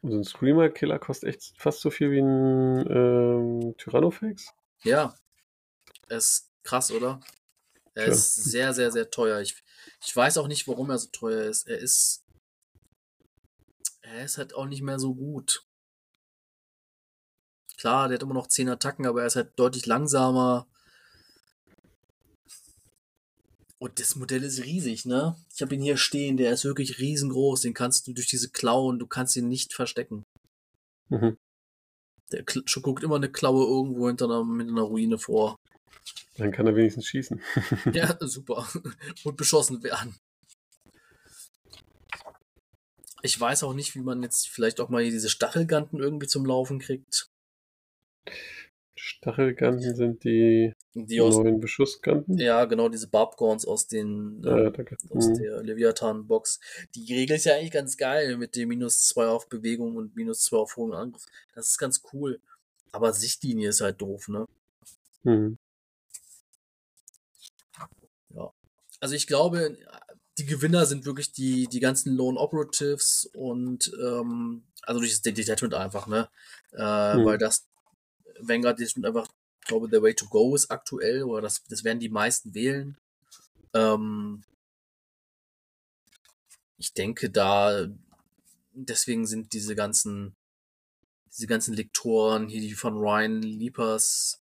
Und so ein Screamer-Killer kostet echt fast so viel wie ein ähm, Tyrannofex. Ja. Ist krass, oder? Er Tja. ist sehr, sehr, sehr teuer. Ich, ich weiß auch nicht, warum er so teuer ist. Er ist. Er ist halt auch nicht mehr so gut. Klar, der hat immer noch 10 Attacken, aber er ist halt deutlich langsamer. Und das Modell ist riesig, ne? Ich habe ihn hier stehen, der ist wirklich riesengroß. Den kannst du durch diese Klauen, du kannst ihn nicht verstecken. Mhm. Der guckt immer eine Klaue irgendwo hinter einer, mit einer Ruine vor. Dann kann er wenigstens schießen. Ja, super. Und beschossen werden. Ich weiß auch nicht, wie man jetzt vielleicht auch mal hier diese Stachelganten irgendwie zum Laufen kriegt. Stachelganten sind die Die aus, neuen Beschussganten. ja, genau, diese Barbgorns aus den, Ja, äh, danke. aus Mhm. der Leviathan-Box. Die Regel ist ja eigentlich ganz geil mit dem minus 2 auf Bewegung und minus 2 auf hohen Angriff. Das ist ganz cool. Aber Sichtlinie ist halt doof, ne? Mhm. also ich glaube, die Gewinner sind wirklich die, die ganzen Lone Operatives und ähm, also durch das Detachment einfach, ne? Äh, hm. Weil das Vanguard Detachment einfach, ich glaube, the way to go ist aktuell, oder das, das werden die meisten wählen. Ähm, ich denke, da deswegen sind diese ganzen diese ganzen Lektoren, hier die von Ryan Leapers,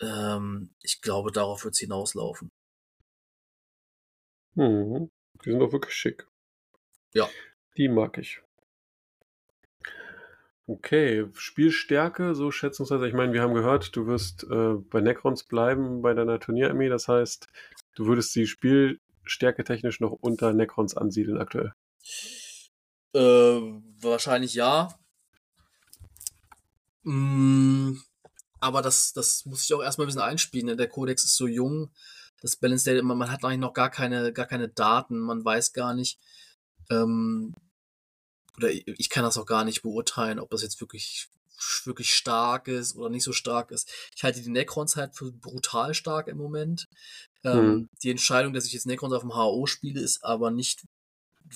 ähm, ich glaube, darauf wird es hinauslaufen. Mhm. Die sind auch wirklich schick. Ja. Die mag ich. Okay, Spielstärke, so schätzungsweise. Ich meine, wir haben gehört, du wirst äh, bei Necrons bleiben bei deiner Turnierarmee. Das heißt, du würdest die Spielstärke technisch noch unter Necrons ansiedeln aktuell. Äh, wahrscheinlich ja. Mm, aber das, das muss ich auch erstmal ein bisschen einspielen. Ne? Der Codex ist so jung. Das Balance Data, man, man hat eigentlich noch gar keine, gar keine Daten. Man weiß gar nicht, ähm, oder ich kann das auch gar nicht beurteilen, ob das jetzt wirklich wirklich stark ist oder nicht so stark ist. Ich halte die Necrons halt für brutal stark im Moment. Ähm, hm. Die Entscheidung, dass ich jetzt Necrons auf dem HO spiele, ist aber nicht,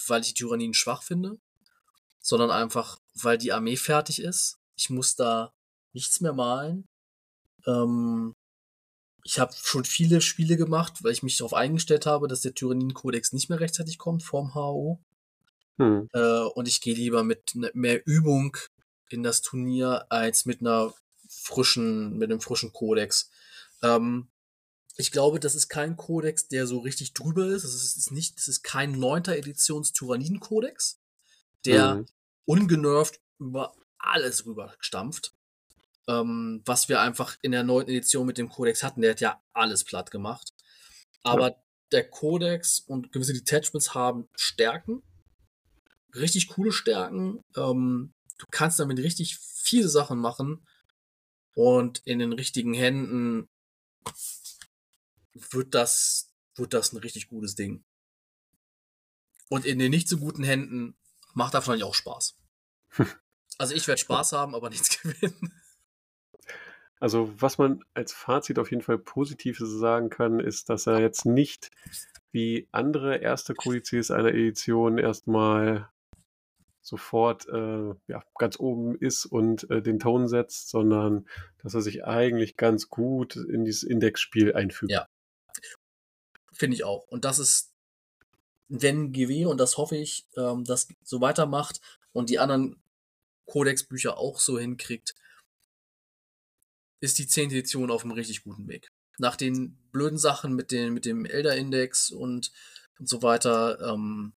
weil ich die Tyrannien schwach finde, sondern einfach, weil die Armee fertig ist. Ich muss da nichts mehr malen. Ähm, ich habe schon viele Spiele gemacht, weil ich mich darauf eingestellt habe, dass der Tyrannien-Kodex nicht mehr rechtzeitig kommt vorm HO. Hm. Äh, und ich gehe lieber mit ne, mehr Übung in das Turnier als mit einer frischen, mit einem frischen Kodex. Ähm, ich glaube, das ist kein Kodex, der so richtig drüber ist. Das ist, ist nicht, das ist kein neunter Editions Tyranniden-Kodex, der mhm. ungenervt über alles rüber stampft. Ähm, was wir einfach in der neunten Edition mit dem Kodex hatten. Der hat ja alles platt gemacht. Aber ja. der Kodex und gewisse Detachments haben Stärken, richtig coole Stärken. Ähm, du kannst damit richtig viele Sachen machen und in den richtigen Händen wird das, wird das ein richtig gutes Ding. Und in den nicht so guten Händen macht das wahrscheinlich auch Spaß. also ich werde Spaß haben, aber nichts gewinnen. Also was man als Fazit auf jeden Fall positiv sagen kann, ist, dass er jetzt nicht wie andere erste Kodizes einer Edition erstmal sofort äh, ja, ganz oben ist und äh, den Ton setzt, sondern dass er sich eigentlich ganz gut in dieses Indexspiel einfügt. Ja. Finde ich auch. Und das ist, wenn GW, und das hoffe ich, ähm, das so weitermacht und die anderen Codex-Bücher auch so hinkriegt, ist die 10. Edition auf einem richtig guten Weg. Nach den blöden Sachen mit, den, mit dem Elder-Index und, und so weiter, ähm,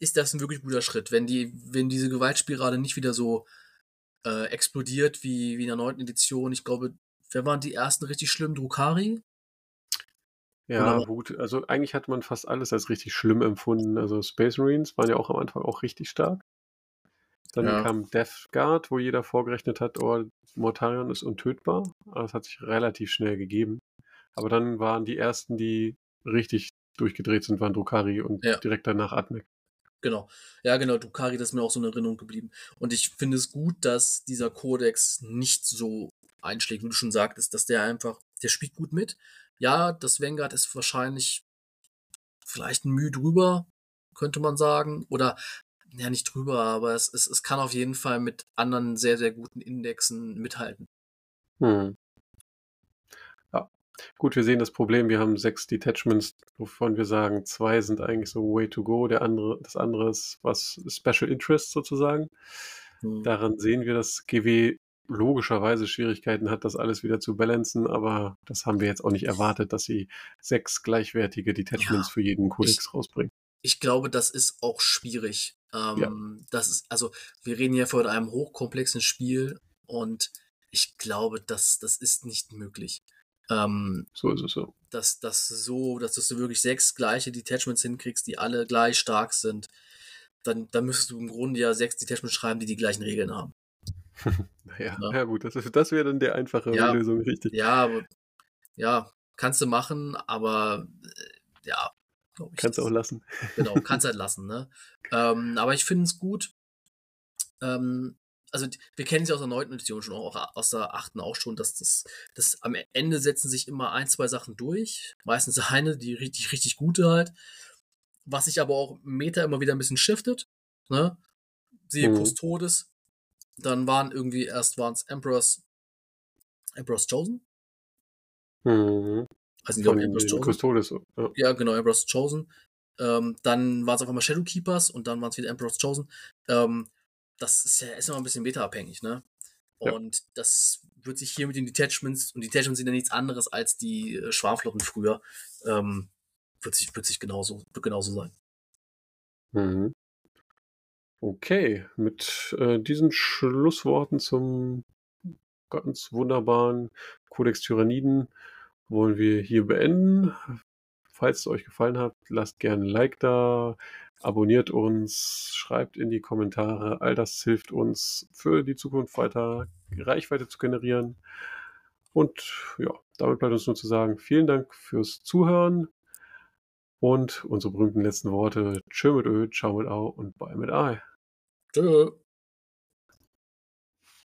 ist das ein wirklich guter Schritt. Wenn die, wenn diese Gewaltspirale nicht wieder so äh, explodiert wie, wie in der neunten Edition, ich glaube, wer waren die ersten richtig schlimmen? Drukari? Ja, Oder? gut. Also eigentlich hat man fast alles als richtig schlimm empfunden. Also Space Marines waren ja auch am Anfang auch richtig stark. Dann ja. kam Death Guard, wo jeder vorgerechnet hat, oh, Mortarion ist untötbar. Aber das hat sich relativ schnell gegeben. Aber dann waren die ersten, die richtig durchgedreht sind, waren Drukari und ja. direkt danach Admec. Genau. Ja, genau, Drukari, das ist mir auch so eine Erinnerung geblieben. Und ich finde es gut, dass dieser Kodex nicht so einschlägt, wie du schon sagtest, dass der einfach, der spielt gut mit. Ja, das Vanguard ist wahrscheinlich vielleicht ein Mühe drüber, könnte man sagen. Oder, ja, nicht drüber, aber es, es, es kann auf jeden Fall mit anderen sehr, sehr guten Indexen mithalten. Hm. Gut, wir sehen das Problem, wir haben sechs Detachments, wovon wir sagen, zwei sind eigentlich so way to go, der andere, das andere ist was Special Interest sozusagen. Mhm. Daran sehen wir, dass GW logischerweise Schwierigkeiten hat, das alles wieder zu balancen, aber das haben wir jetzt auch nicht erwartet, dass sie sechs gleichwertige Detachments ja, für jeden Kodex ich, rausbringen. Ich glaube, das ist auch schwierig. Ähm, ja. Das ist, also, wir reden ja von einem hochkomplexen Spiel und ich glaube, das, das ist nicht möglich. Ähm, so ist es so. Dass das so, dass du wirklich sechs gleiche Detachments hinkriegst, die alle gleich stark sind, dann, dann müsstest du im Grunde ja sechs Detachments schreiben, die die gleichen Regeln haben. ja, ja. ja gut, das, das wäre dann die einfache ja, Lösung, richtig. Ja, aber, ja, kannst du machen, aber äh, ja. Ich, kannst du auch lassen. Genau, kannst halt lassen, ne? ähm, aber ich finde es gut. Ähm, also wir kennen es ja aus der neunten Edition schon, auch aus der achten auch schon, dass das, das am Ende setzen sich immer ein, zwei Sachen durch. Meistens eine, die richtig, richtig gute halt. Was sich aber auch im Meta immer wieder ein bisschen shiftet. Ne? Siehe mhm. Custodes. Dann waren irgendwie, erst waren es Emperor's, Emperor's Chosen. Mhm. Also nicht, Emperor's Chosen. Custodes, ja. ja, genau, Emperor's Chosen. Ähm, dann war es auf einmal Shadow Keepers und dann waren es wieder Emperor's Chosen. Ähm, das ist ja immer ein bisschen meta-abhängig, ne? Und ja. das wird sich hier mit den Detachments, und Detachments sind ja nichts anderes als die äh, Schwarmflotten früher, ähm, wird sich, wird sich genauso, wird genauso sein. Mhm. Okay, mit äh, diesen Schlussworten zum ganz wunderbaren Codex Tyranniden wollen wir hier beenden. Falls es euch gefallen hat, lasst gerne ein Like da, abonniert uns, schreibt in die Kommentare. All das hilft uns für die Zukunft weiter Reichweite zu generieren. Und ja, damit bleibt uns nur zu sagen, vielen Dank fürs Zuhören und unsere berühmten letzten Worte. Tschö mit Ö, ciao mit Au und bye mit Ei. Tschö.